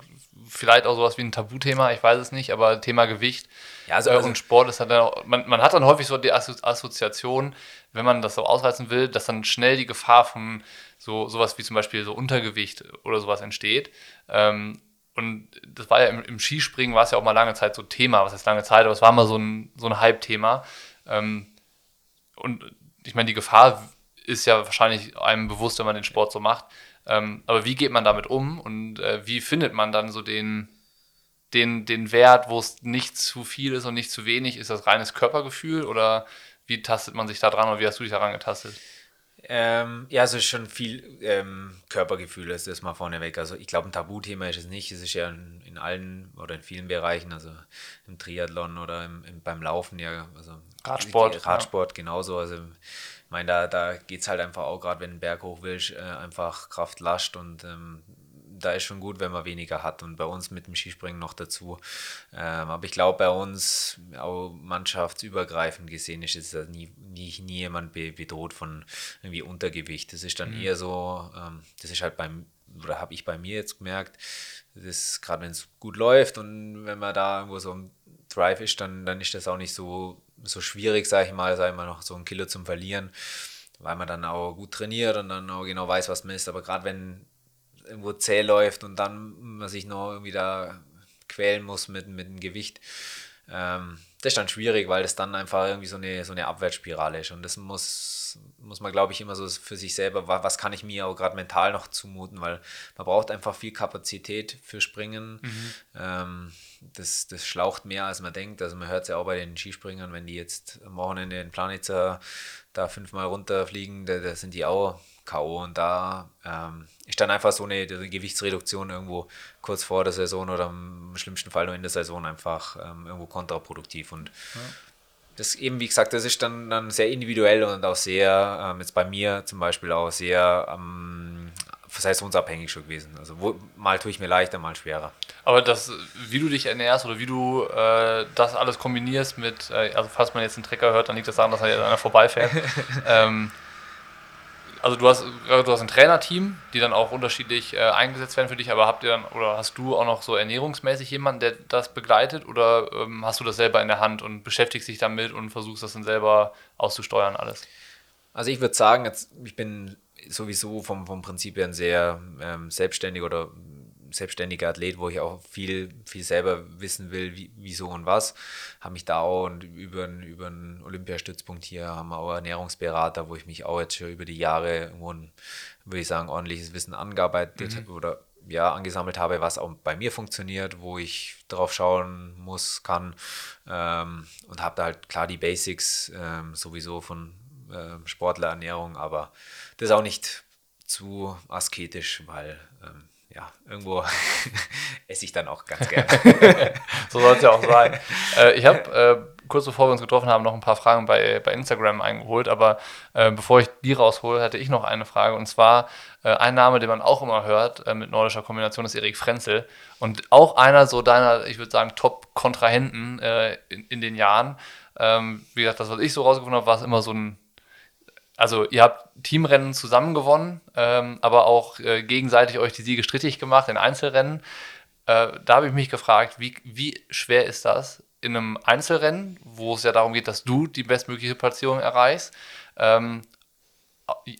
vielleicht auch sowas wie ein Tabuthema, ich weiß es nicht, aber Thema Gewicht Ja, also, äh, also und Sport ist halt dann auch, man, man hat dann häufig so die Assozi- Assoziation, wenn man das so ausreizen will, dass dann schnell die Gefahr von so sowas wie zum Beispiel so Untergewicht oder sowas entsteht. Ähm, und das war ja im, im Skispringen war es ja auch mal lange Zeit so Thema, was heißt lange Zeit, aber es war mal so ein, so ein Hype-Thema. Ähm, und ich meine, die Gefahr ist ja wahrscheinlich einem bewusst, wenn man den Sport so macht. Ähm, aber wie geht man damit um und äh, wie findet man dann so den, den, den Wert, wo es nicht zu viel ist und nicht zu wenig? Ist das reines Körpergefühl oder wie tastet man sich da dran oder wie hast du dich daran getastet? Ähm, ja, es ist schon viel ähm, Körpergefühl, das ist mal vorneweg. Also ich glaube, ein Tabuthema ist es nicht. Es ist ja in, in allen oder in vielen Bereichen, also im Triathlon oder im, im, beim Laufen, ja, also Radsport, Radsport genauso. Also ich meine, da, da geht es halt einfach auch, gerade wenn du einen Berg hoch willst, äh, einfach Kraft lascht und ähm, da ist schon gut, wenn man weniger hat und bei uns mit dem Skispringen noch dazu. Ähm, aber ich glaube, bei uns auch mannschaftsübergreifend gesehen ist jetzt nie, nie, nie jemand be bedroht von irgendwie Untergewicht. Das ist dann eher so, ähm, das ist halt beim, oder habe ich bei mir jetzt gemerkt, das gerade wenn es gut läuft und wenn man da irgendwo so im Drive ist, dann, dann ist das auch nicht so, so schwierig, sage ich mal, sag ich mal, noch so ein Kilo zum Verlieren, weil man dann auch gut trainiert und dann auch genau weiß, was man ist. Aber gerade wenn irgendwo zäh läuft und dann man sich noch irgendwie da quälen muss mit, mit dem Gewicht. Ähm, das ist dann schwierig, weil das dann einfach irgendwie so eine, so eine Abwärtsspirale ist. Und das muss, muss man, glaube ich, immer so für sich selber, wa- was kann ich mir auch gerade mental noch zumuten, weil man braucht einfach viel Kapazität für Springen. Ähm, das, das schlaucht mehr, als man denkt. Also man hört es ja auch bei den Skispringern, wenn die jetzt am Wochenende in Planitzer da fünfmal runterfliegen, da, da sind die auch K.O. Und da ähm, ist dann einfach so eine, eine Gewichtsreduktion irgendwo kurz vor der Saison oder im schlimmsten Fall nur in der Saison einfach ähm, irgendwo kontraproduktiv. Und das eben, wie gesagt, das ist dann, dann sehr individuell und auch sehr, ähm, jetzt bei mir zum Beispiel auch sehr ähm, saisonsabhängig schon gewesen. Also wo, mal tue ich mir leichter, mal schwerer. Aber das, wie du dich ernährst oder wie du äh, das alles kombinierst mit, äh, also falls man jetzt einen Trecker hört, dann liegt das daran, dass da einer vorbeifährt. ähm, also du hast, du hast ein Trainerteam, die dann auch unterschiedlich äh, eingesetzt werden für dich, aber habt ihr dann, oder hast du auch noch so ernährungsmäßig jemanden, der das begleitet oder ähm, hast du das selber in der Hand und beschäftigst dich damit und versuchst das dann selber auszusteuern alles? Also ich würde sagen, jetzt, ich bin sowieso vom, vom Prinzip her ein sehr ähm, selbstständig oder selbstständiger Athlet, wo ich auch viel, viel selber wissen will, wie, wieso und was. Habe mich da auch und über, einen- über einen Olympiastützpunkt hier haben wir auch Ernährungsberater, wo ich mich auch jetzt schon über die Jahre irgendwo ein, würde ich sagen, ordentliches Wissen angearbeitet oder ja, angesammelt habe, was auch bei mir funktioniert, wo ich drauf schauen muss, kann ähm, und habe da halt klar die Basics ähm, sowieso von ähm, Sportlerernährung, aber das ist auch nicht zu asketisch, weil ähm, ja, irgendwo esse ich dann auch ganz gerne. So soll es ja auch sein. äh, ich habe äh, kurz bevor wir uns getroffen haben, noch ein paar Fragen bei, bei Instagram eingeholt, aber äh, bevor ich die raushole, hatte ich noch eine Frage und zwar äh, ein Name, den man auch immer hört äh, mit nordischer Kombination, ist Erik Frenzel und auch einer so deiner, ich würde sagen, Top-Kontrahenten äh, in, in den Jahren. Ähm, wie gesagt, das, was ich so rausgefunden habe, war es immer so ein also ihr habt Teamrennen zusammen gewonnen, ähm, aber auch äh, gegenseitig euch die Siege strittig gemacht in Einzelrennen. Äh, da habe ich mich gefragt, wie, wie schwer ist das in einem Einzelrennen, wo es ja darum geht, dass du die bestmögliche Platzierung erreichst, ähm,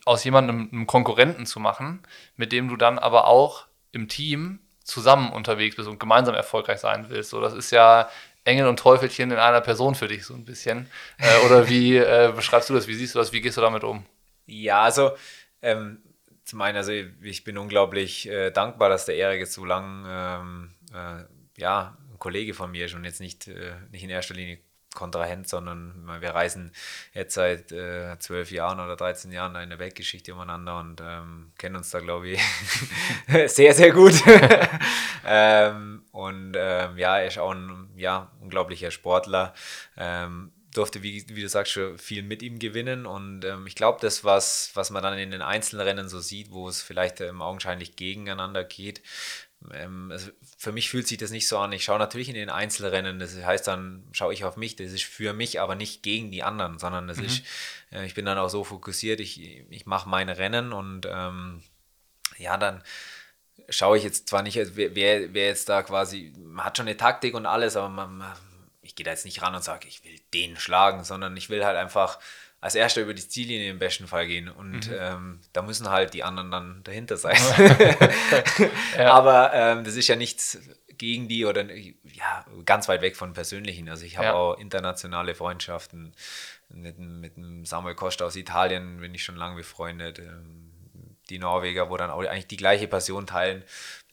aus jemandem einen Konkurrenten zu machen, mit dem du dann aber auch im Team zusammen unterwegs bist und gemeinsam erfolgreich sein willst. So, das ist ja Engel und Teufelchen in einer Person für dich so ein bisschen. Äh, oder wie äh, beschreibst du das? Wie siehst du das? Wie gehst du damit um? Ja, also ähm, zum einen, also ich bin unglaublich äh, dankbar, dass der Erik jetzt so lang ähm, äh, ja, ein Kollege von mir ist und jetzt nicht, äh, nicht in erster Linie Kontrahent, sondern wir reisen jetzt seit äh, zwölf Jahren oder 13 Jahren in der Weltgeschichte umeinander und ähm, kennen uns da, glaube ich, sehr, sehr gut. ähm, und ähm, ja, er ist auch ein ja, unglaublicher Sportler. Ähm, durfte, wie, wie du sagst, schon viel mit ihm gewinnen. Und ähm, ich glaube, das, was, was man dann in den Einzelrennen so sieht, wo es vielleicht ähm, augenscheinlich gegeneinander geht, ähm, also für mich fühlt sich das nicht so an. Ich schaue natürlich in den Einzelrennen, das heißt dann, schaue ich auf mich, das ist für mich, aber nicht gegen die anderen, sondern das mhm. ist, äh, ich bin dann auch so fokussiert, ich, ich mache meine Rennen und ähm, ja, dann schaue ich jetzt zwar nicht, wer, wer jetzt da quasi, man hat schon eine Taktik und alles, aber man, ich gehe da jetzt nicht ran und sage, ich will den schlagen, sondern ich will halt einfach als erster über die Ziellinie im besten Fall gehen. Und mhm. ähm, da müssen halt die anderen dann dahinter sein. ja. Aber ähm, das ist ja nichts gegen die oder ja, ganz weit weg von Persönlichen. Also ich habe ja. auch internationale Freundschaften mit, mit dem Samuel Costa aus Italien, bin ich schon lange befreundet. Ähm, die Norweger, wo dann auch eigentlich die gleiche Passion teilen.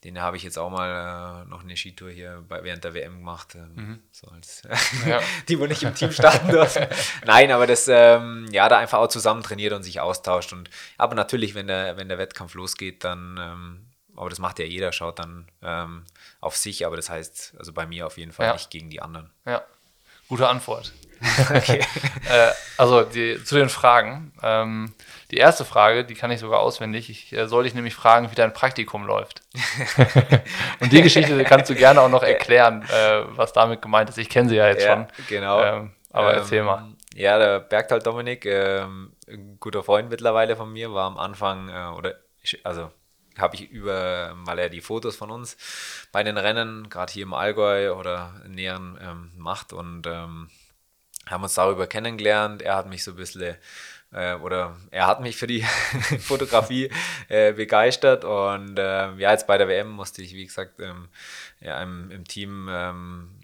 Den habe ich jetzt auch mal äh, noch eine Skitour hier bei, während der WM gemacht. Ähm, mhm. so als, ja. die, wo nicht im Team starten dürfen. Nein, aber das, ähm, ja, da einfach auch zusammen trainiert und sich austauscht. Und, aber natürlich, wenn der, wenn der Wettkampf losgeht, dann, ähm, aber das macht ja jeder, schaut dann ähm, auf sich, aber das heißt, also bei mir auf jeden Fall ja. nicht gegen die anderen. Ja, gute Antwort. okay. äh, also die, zu den Fragen. Ähm, die erste Frage, die kann ich sogar auswendig. Ich äh, soll dich nämlich fragen, wie dein Praktikum läuft. und die Geschichte kannst du gerne auch noch erklären, äh, was damit gemeint ist. Ich kenne sie ja jetzt ja, schon. Genau. Ähm, aber ähm, erzähl mal. Ja, der Bergtal Dominik, ähm, ein guter Freund mittlerweile von mir, war am Anfang, äh, oder ich, also habe ich über, weil er die Fotos von uns bei den Rennen, gerade hier im Allgäu oder näheren, ähm, macht und ähm, haben uns darüber kennengelernt. Er hat mich so ein bisschen äh, oder er hat mich für die Fotografie äh, begeistert und äh, ja, jetzt bei der WM musste ich, wie gesagt, ähm, ja, im, im Team ähm,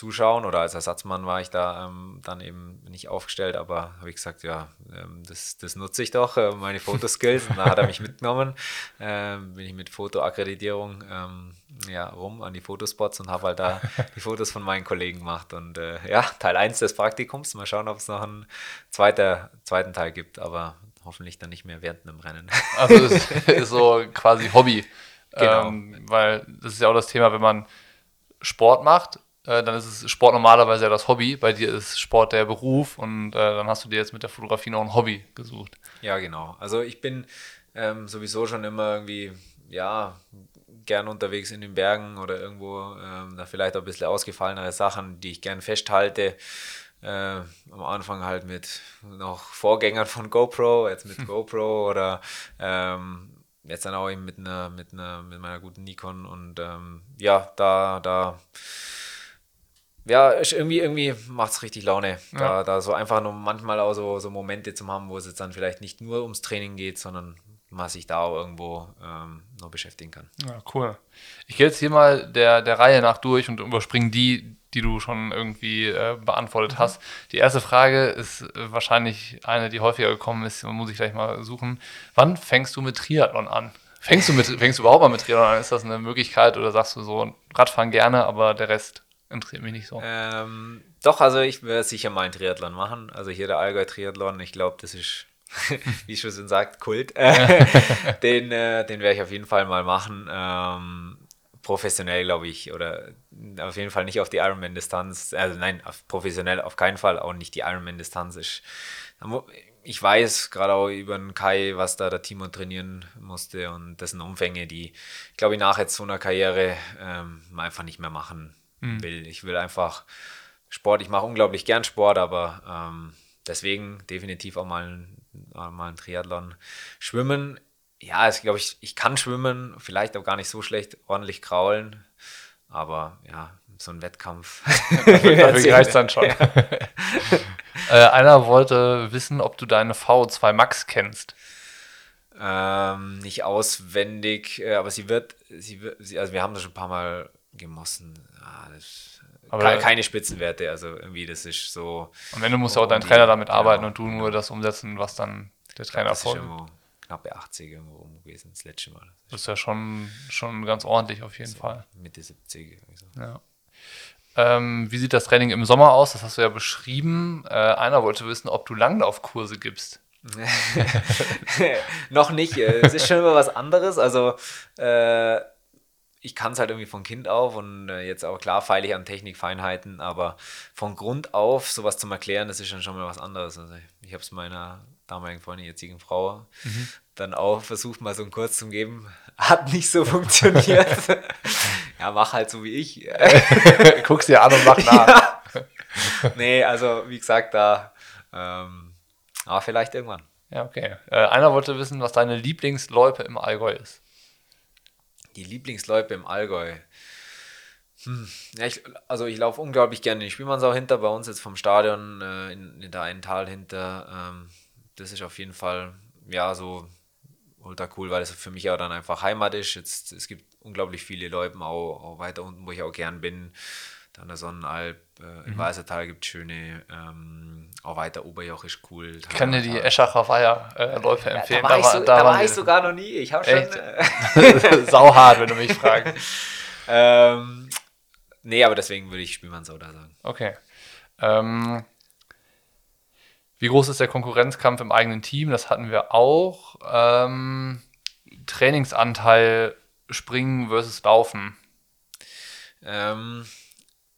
zuschauen oder als Ersatzmann war ich da ähm, dann eben nicht aufgestellt, aber habe ich gesagt, ja, ähm, das, das nutze ich doch, äh, meine Fotoskills. Und da hat er mich mitgenommen, ähm, bin ich mit Fotoakkreditierung ähm, ja, rum an die Fotospots und habe halt da die Fotos von meinen Kollegen gemacht. Und äh, ja, Teil 1 des Praktikums, mal schauen, ob es noch einen zweiter, zweiten Teil gibt, aber hoffentlich dann nicht mehr während einem Rennen. Also es ist so quasi Hobby. Genau. Ähm, weil das ist ja auch das Thema, wenn man Sport macht äh, dann ist es Sport normalerweise ja das Hobby. Bei dir ist Sport der Beruf und äh, dann hast du dir jetzt mit der Fotografie noch ein Hobby gesucht. Ja, genau. Also ich bin ähm, sowieso schon immer irgendwie, ja, gern unterwegs in den Bergen oder irgendwo, ähm, da vielleicht auch ein bisschen ausgefallenere Sachen, die ich gern festhalte. Äh, am Anfang halt mit noch Vorgängern von GoPro, jetzt mit GoPro oder ähm, jetzt dann auch eben mit einer, mit einer, mit meiner guten Nikon und ähm, ja, da, da ja, irgendwie, irgendwie macht es richtig Laune. Da, ja. da so einfach nur manchmal auch so, so Momente zu haben, wo es jetzt dann vielleicht nicht nur ums Training geht, sondern man sich da auch irgendwo ähm, noch beschäftigen kann. Ja, cool. Ich gehe jetzt hier mal der, der Reihe nach durch und überspringe die, die du schon irgendwie äh, beantwortet mhm. hast. Die erste Frage ist äh, wahrscheinlich eine, die häufiger gekommen ist, muss ich gleich mal suchen. Wann fängst du mit Triathlon an? Fängst du, mit, fängst du überhaupt mal mit Triathlon an? Ist das eine Möglichkeit oder sagst du so, Radfahren gerne, aber der Rest Interessiert mich nicht so. Ähm, doch, also ich werde sicher mal einen Triathlon machen. Also hier der Allgäu-Triathlon, ich glaube, das ist, wie schon sagt, Kult. den äh, den werde ich auf jeden Fall mal machen. Ähm, professionell, glaube ich, oder auf jeden Fall nicht auf die Ironman-Distanz. Also nein, auf, professionell auf keinen Fall, auch nicht die Ironman-Distanz ist. Ich weiß gerade auch über den Kai, was da der Timo trainieren musste und dessen Umfänge, die, glaube ich, nach jetzt so einer Karriere ähm, einfach nicht mehr machen mhm. will. Ich will einfach Sport, ich mache unglaublich gern Sport, aber ähm, deswegen definitiv auch mal, auch mal ein Triathlon. Schwimmen, ja, ich glaube, ich, ich kann schwimmen, vielleicht auch gar nicht so schlecht, ordentlich kraulen, aber ja, so ein Wettkampf. Dafür reicht dann schon. Ja. äh, einer wollte wissen, ob du deine V2 Max kennst. Ähm, nicht auswendig, äh, aber sie wird, sie wird, sie, also wir haben das schon ein paar Mal gemossen. Ah, das, keine, Spitzenwerte, also irgendwie das ist so. Und wenn du musst ja auch dein Trainer damit genau, arbeiten und du nur genau. das umsetzen, was dann der Trainer vorgibt. Knappe 80 irgendwo rum gewesen, das letzte Mal. Das ist ja schon, schon ganz ordentlich auf jeden so Fall. Mitte 70. Also. Ja. Ähm, wie sieht das Training im Sommer aus? Das hast du ja beschrieben. Äh, einer wollte wissen, ob du Langlaufkurse gibst. Noch nicht. Äh, es ist schon immer was anderes. Also äh, ich kann es halt irgendwie von Kind auf und äh, jetzt auch klar feile ich an Technikfeinheiten, aber von Grund auf sowas zum Erklären, das ist dann schon mal was anderes. Also ich habe es meiner damaligen Freundin, jetzigen Frau, mhm. dann auch versucht, mal so einen Kurs zu geben. Hat nicht so funktioniert. ja, mach halt so wie ich. Guck's dir an und mach nach. Ja. Nee, also wie gesagt, da, ähm, aber vielleicht irgendwann. Ja, okay. Äh, einer wollte wissen, was deine Lieblingsloipe im Allgäu ist. Die Lieblingsloipe im Allgäu. Hm. Ja, ich, also ich laufe unglaublich gerne den Spielmannsau hinter, bei uns jetzt vom Stadion äh, in, in der einen Tal hinter. Ähm, das ist auf jeden Fall, ja, so ultra cool, weil es für mich auch dann einfach Heimat ist. Jetzt, es gibt unglaublich viele Leute auch, auch weiter unten, wo ich auch gern bin. Dann der Sonnenalp, äh, im mhm. Weißertal gibt es schöne, ähm, auch weiter Oberjoch ist cool. Ich kann dir die Eschacher Weiher-Läufe äh, empfehlen. Da war, ich, so, da, da war ich sogar noch nie. Ich habe schon. Äh, Sauhart, wenn du mich fragst. ähm, nee, aber deswegen würde ich Spielmannsau da sagen. Okay. Ähm, wie groß ist der Konkurrenzkampf im eigenen Team? Das hatten wir auch. Ähm, Trainingsanteil Springen versus Laufen. Ähm,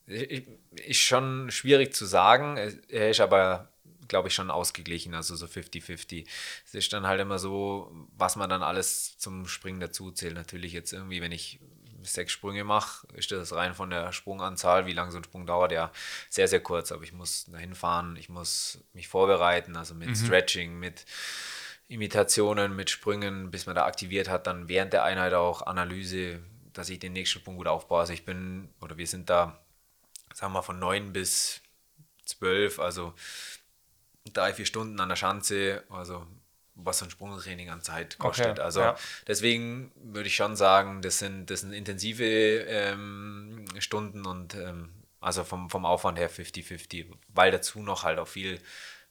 ist schon schwierig zu sagen. Er ist aber, glaube ich, schon ausgeglichen, also so 50-50. Es ist dann halt immer so, was man dann alles zum Springen dazu zählt. Natürlich jetzt irgendwie, wenn ich sechs Sprünge mache, ist das rein von der Sprunganzahl, wie lange so ein Sprung dauert, ja sehr, sehr kurz. Aber ich muss dahin fahren, ich muss mich vorbereiten, also mit mhm. Stretching, mit Imitationen, mit Sprüngen, bis man da aktiviert hat, dann während der Einheit auch Analyse, dass ich den nächsten Sprung gut aufbaue. Also ich bin, oder wir sind da sagen wir von 9 bis 12, also drei, vier Stunden an der Schanze, also was so ein Sprungtraining an Zeit kostet. Okay, also ja. deswegen würde ich schon sagen, das sind, das sind intensive ähm, Stunden und ähm, also vom, vom Aufwand her 50-50, weil dazu noch halt auch viel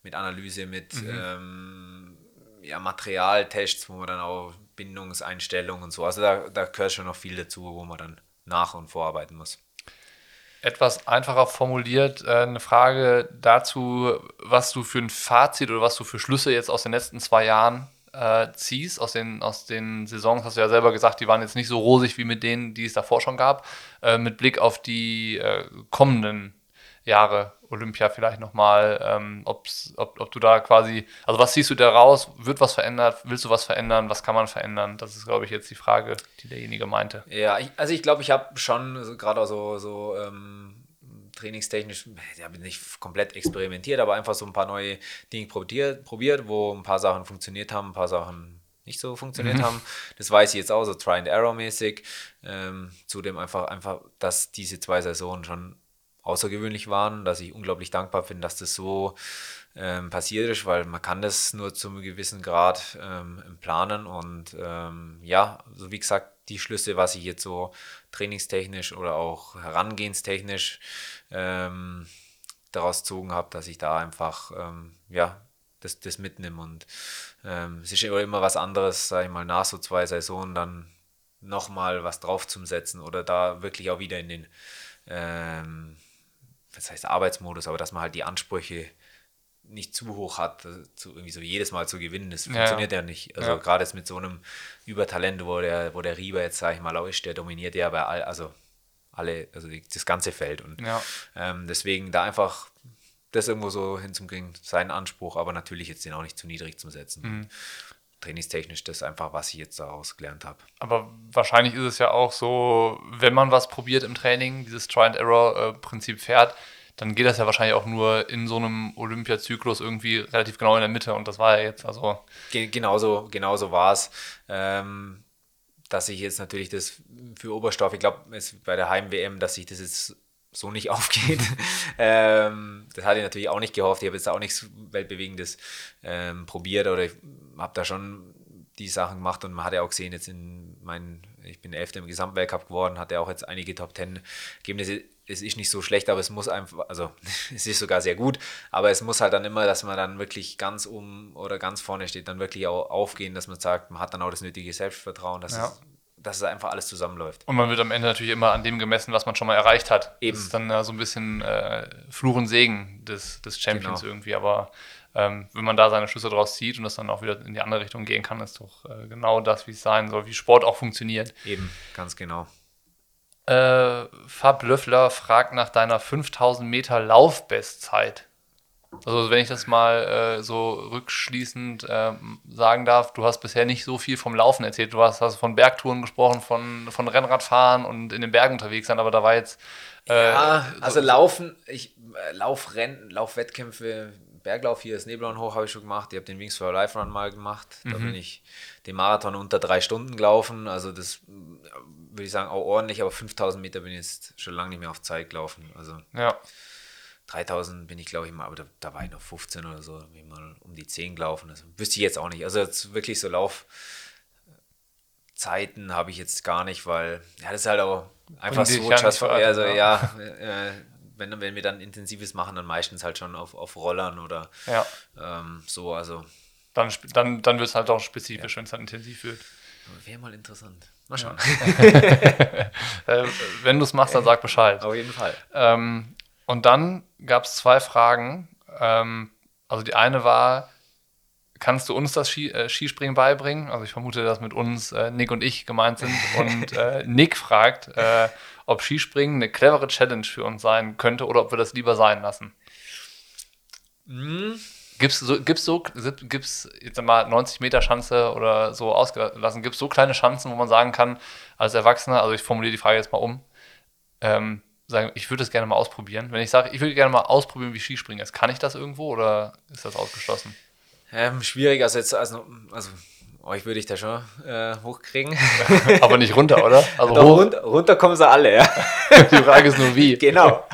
mit Analyse, mit mhm. ähm, ja, Materialtests, wo man dann auch Bindungseinstellungen und so, also da, da gehört schon noch viel dazu, wo man dann nach- und vorarbeiten muss etwas einfacher formuliert äh, eine Frage dazu, was du für ein Fazit oder was du für Schlüsse jetzt aus den letzten zwei Jahren äh, ziehst. Aus den, aus den Saisons hast du ja selber gesagt, die waren jetzt nicht so rosig wie mit denen, die es davor schon gab. Äh, mit Blick auf die äh, kommenden Jahre Olympia vielleicht nochmal, ähm, ob, ob du da quasi, also was siehst du da raus? Wird was verändert? Willst du was verändern? Was kann man verändern? Das ist, glaube ich, jetzt die Frage, die derjenige meinte. Ja, ich, also ich glaube, ich habe schon also gerade so, so ähm, trainingstechnisch, ich habe nicht komplett experimentiert, aber einfach so ein paar neue Dinge probiert, probiert, wo ein paar Sachen funktioniert haben, ein paar Sachen nicht so funktioniert mhm. haben. Das weiß ich jetzt auch, so Try and Error mäßig. Ähm, zudem einfach, einfach, dass diese zwei Saisonen schon außergewöhnlich waren, dass ich unglaublich dankbar bin, dass das so ähm, passiert ist, weil man kann das nur zu einem gewissen Grad ähm, planen. Und ähm, ja, so wie gesagt, die Schlüsse, was ich jetzt so trainingstechnisch oder auch herangehenstechnisch ähm, daraus gezogen habe, dass ich da einfach ähm, ja, das, das mitnehme. Und ähm, es ist immer was anderes, sage ich mal, nach so zwei Saisonen dann nochmal was drauf zu setzen oder da wirklich auch wieder in den ähm, was heißt Arbeitsmodus, aber dass man halt die Ansprüche nicht zu hoch hat, äh, zu, irgendwie so jedes Mal zu gewinnen, das funktioniert ja, ja nicht. Also ja. gerade jetzt mit so einem Übertalent, wo der, wo der Rieber jetzt, sage ich mal, auch ist, der dominiert ja bei all, also alle, also die, das ganze Feld. Und ja. ähm, deswegen da einfach das irgendwo so hinzukriegen, seinen Anspruch, aber natürlich jetzt den auch nicht zu niedrig zu setzen. Mhm trainingstechnisch das einfach, was ich jetzt daraus gelernt habe. Aber wahrscheinlich ist es ja auch so, wenn man was probiert im Training, dieses Try-and-Error-Prinzip fährt, dann geht das ja wahrscheinlich auch nur in so einem Olympiazyklus irgendwie relativ genau in der Mitte und das war ja jetzt also. Genauso, genauso war es. Ähm, dass ich jetzt natürlich das für Oberstoff, ich glaube, bei der Heim-WM, dass sich das jetzt so nicht aufgeht. ähm, das hatte ich natürlich auch nicht gehofft. Ich habe jetzt auch nichts Weltbewegendes ähm, probiert oder ich habe da schon die Sachen gemacht und man hat ja auch gesehen, jetzt in meinen, ich bin Elfter im Gesamtweltcup geworden, hatte auch jetzt einige Top Ten Ergebnisse. Es ist nicht so schlecht, aber es muss einfach, also es ist sogar sehr gut, aber es muss halt dann immer, dass man dann wirklich ganz um oder ganz vorne steht, dann wirklich auch aufgehen, dass man sagt, man hat dann auch das nötige Selbstvertrauen, dass, ja. es, dass es einfach alles zusammenläuft. Und man wird am Ende natürlich immer an dem gemessen, was man schon mal erreicht hat. Eben. Das ist dann äh, so ein bisschen äh, Fluch und Segen des, des Champions genau. irgendwie, aber ähm, wenn man da seine Schlüsse draus zieht und das dann auch wieder in die andere Richtung gehen kann, ist doch äh, genau das, wie es sein soll, wie Sport auch funktioniert. Eben, ganz genau. Äh, Fab Löffler fragt nach deiner 5000 Meter Laufbestzeit. Also wenn ich das mal äh, so rückschließend äh, sagen darf, du hast bisher nicht so viel vom Laufen erzählt. Du hast, hast von Bergtouren gesprochen, von, von Rennradfahren und in den Bergen unterwegs sein, aber da war jetzt... Äh, ja, also so, Laufen, ich, äh, Laufrennen, Laufwettkämpfe, Berglauf hier, das Nebelhorn hoch habe ich schon gemacht. Ich habe den Wings for Life Run mal gemacht. Da mhm. bin ich den Marathon unter drei Stunden gelaufen. Also das würde ich sagen auch ordentlich, aber 5000 Meter bin ich jetzt schon lange nicht mehr auf Zeit gelaufen. Also ja. 3000 bin ich, glaube ich, mal, aber da, da, war ich noch 15 oder so, bin ich mal um die 10 gelaufen. Also wüsste ich jetzt auch nicht. Also jetzt wirklich so Laufzeiten habe ich jetzt gar nicht, weil ja, das ist halt auch einfach so. Just also ja, äh, wenn, wenn wir dann Intensives machen, dann meistens halt schon auf, auf Rollern oder ja. ähm, so, also. Dann, dann, dann wird es halt auch spezifisch, ja. wenn es dann intensiv wird. Wäre mal interessant. Mal schauen. Ja. äh, wenn du es machst, dann sag Bescheid. Auf jeden Fall. Ähm, und dann gab es zwei Fragen. Ähm, also die eine war, kannst du uns das Ski, äh, Skispringen beibringen? Also ich vermute, dass mit uns äh, Nick und ich gemeint sind. Und äh, Nick fragt, äh, ob Skispringen eine clevere Challenge für uns sein könnte oder ob wir das lieber sein lassen. Mhm. Gibt es so, gibt's so, gibt's jetzt mal 90 Meter Schanze oder so ausgelassen, gibt es so kleine Schanzen, wo man sagen kann, als Erwachsener, also ich formuliere die Frage jetzt mal um, ähm, sagen, ich würde es gerne mal ausprobieren. Wenn ich sage, ich würde gerne mal ausprobieren, wie Skispringen ist, kann ich das irgendwo oder ist das ausgeschlossen? Ähm, schwierig, also jetzt, also, also euch würde ich da schon äh, hochkriegen. Aber nicht runter, oder? Also Doch, runter, runter, kommen sie alle, ja. Die Frage ist nur wie. Genau.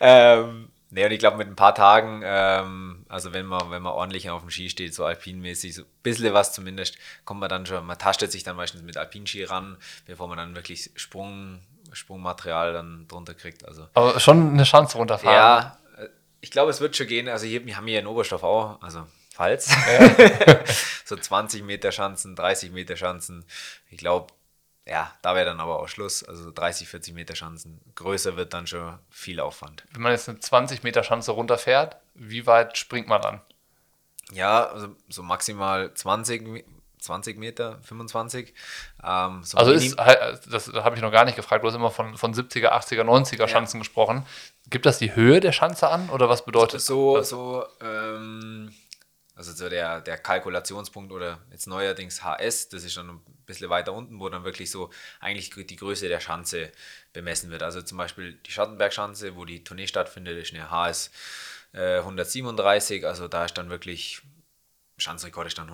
ähm, nee, und ich glaube, mit ein paar Tagen, ähm, also wenn man, wenn man ordentlich auf dem Ski steht, so alpinmäßig, so ein bisschen was zumindest, kommt man dann schon, man tastet sich dann meistens mit Alpinski ran, bevor man dann wirklich Sprung, Sprungmaterial dann drunter kriegt. Also, Aber schon eine Chance runterfahren. Ja, äh, ich glaube, es wird schon gehen. Also hier, wir haben hier in Oberstoff auch, also Pfalz. Ja. so 20 Meter Schanzen, 30 Meter Schanzen. Ich glaube, ja, da wäre dann aber auch Schluss. Also 30, 40 Meter Schanzen. Größer wird dann schon viel Aufwand. Wenn man jetzt eine 20 Meter Schanze runterfährt, wie weit springt man dann? Ja, also so maximal 20, 20 Meter, 25. Ähm, so also ist, das habe ich noch gar nicht gefragt, du hast immer von, von 70er, 80er, 90er Schanzen ja. gesprochen. Gibt das die Höhe der Schanze an oder was bedeutet so, das? So, ähm, also so der, der Kalkulationspunkt oder jetzt neuerdings HS, das ist schon ein bisschen weiter unten, wo dann wirklich so eigentlich die Größe der Schanze bemessen wird. Also zum Beispiel die Schattenberg-Schanze, wo die Tournee stattfindet, ist eine HS äh, 137, also da ist dann wirklich, Schanzrekord ist dann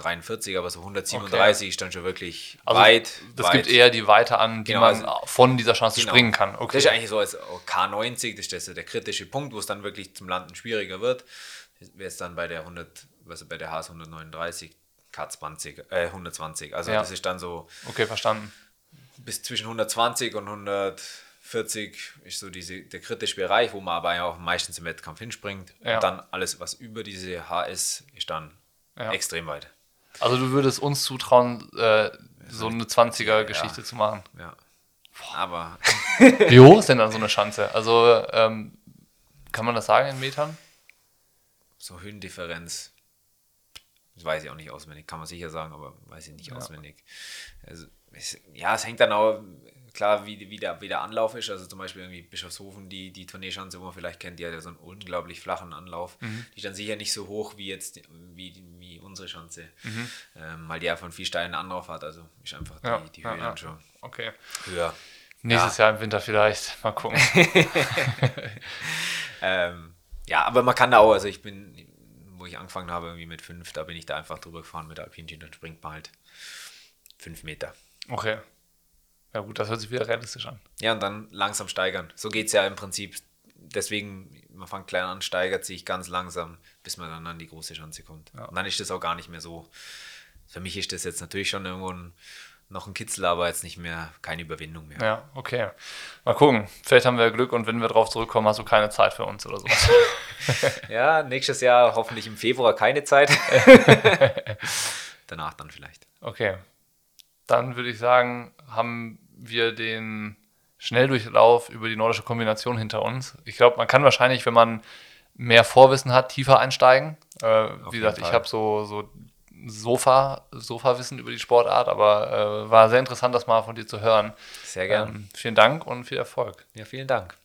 143, aber so 137 okay. ist dann schon wirklich also weit. Das weit. gibt eher die Weite an, die genau, man also, von dieser Chance genau. springen kann. Okay. Das ist eigentlich so als K90, das ist der kritische Punkt, wo es dann wirklich zum Landen schwieriger wird wäre es dann bei der 100, also bei der HS 139 K20, äh, 120. Also ja. das ist dann so. Okay, verstanden. Bis zwischen 120 und 140 ist so diese, der kritische Bereich, wo man aber auch meistens im Wettkampf hinspringt. Ja. Und dann alles, was über diese HS ist dann ja. extrem weit. Also du würdest uns zutrauen, äh, so eine 20er-Geschichte zu machen. Ja. Aber. Wie hoch ist denn dann so eine Schanze? Also ähm, kann man das sagen in Metern? so Höhendifferenz, das weiß ich auch nicht auswendig, kann man sicher sagen, aber weiß ich nicht ja. auswendig. Also, es, ja, es hängt dann auch, klar, wie, wie, der, wie der Anlauf ist. Also zum Beispiel irgendwie Bischofshofen, die, die Tourneeschanze, wo man vielleicht kennt, die hat ja so einen unglaublich flachen Anlauf. Mhm. Die ist dann sicher nicht so hoch wie jetzt, wie, wie unsere Schanze, mhm. ähm, weil die einfach einen viel steilen Anlauf hat. Also ist einfach die, ja, die Höhe ja, dann schon okay. höher. Nächstes Jahr im Winter vielleicht. Mal gucken. ähm, ja, aber man kann da auch, also ich bin, wo ich angefangen habe, irgendwie mit fünf, da bin ich da einfach drüber gefahren mit Alpinski, dann springt man halt fünf Meter. Okay. Ja gut, das hört sich wieder realistisch an. Ja, und dann langsam steigern. So geht es ja im Prinzip. Deswegen, man fängt klein an, steigert sich ganz langsam, bis man dann an die große Chance kommt. Ja. Und dann ist das auch gar nicht mehr so. Für mich ist das jetzt natürlich schon irgendwo ein noch ein Kitzel, aber jetzt nicht mehr, keine Überwindung mehr. Ja, okay. Mal gucken. Vielleicht haben wir Glück und wenn wir drauf zurückkommen, hast du keine Zeit für uns oder sowas. ja, nächstes Jahr hoffentlich im Februar keine Zeit. Danach dann vielleicht. Okay. Dann würde ich sagen, haben wir den Schnelldurchlauf über die nordische Kombination hinter uns. Ich glaube, man kann wahrscheinlich, wenn man mehr Vorwissen hat, tiefer einsteigen. Äh, wie gesagt, Fall. ich habe so, so Sofa, Sofa-Wissen über die Sportart, aber äh, war sehr interessant, das mal von dir zu hören. Sehr gern. Ähm, vielen Dank und viel Erfolg. Ja, vielen Dank.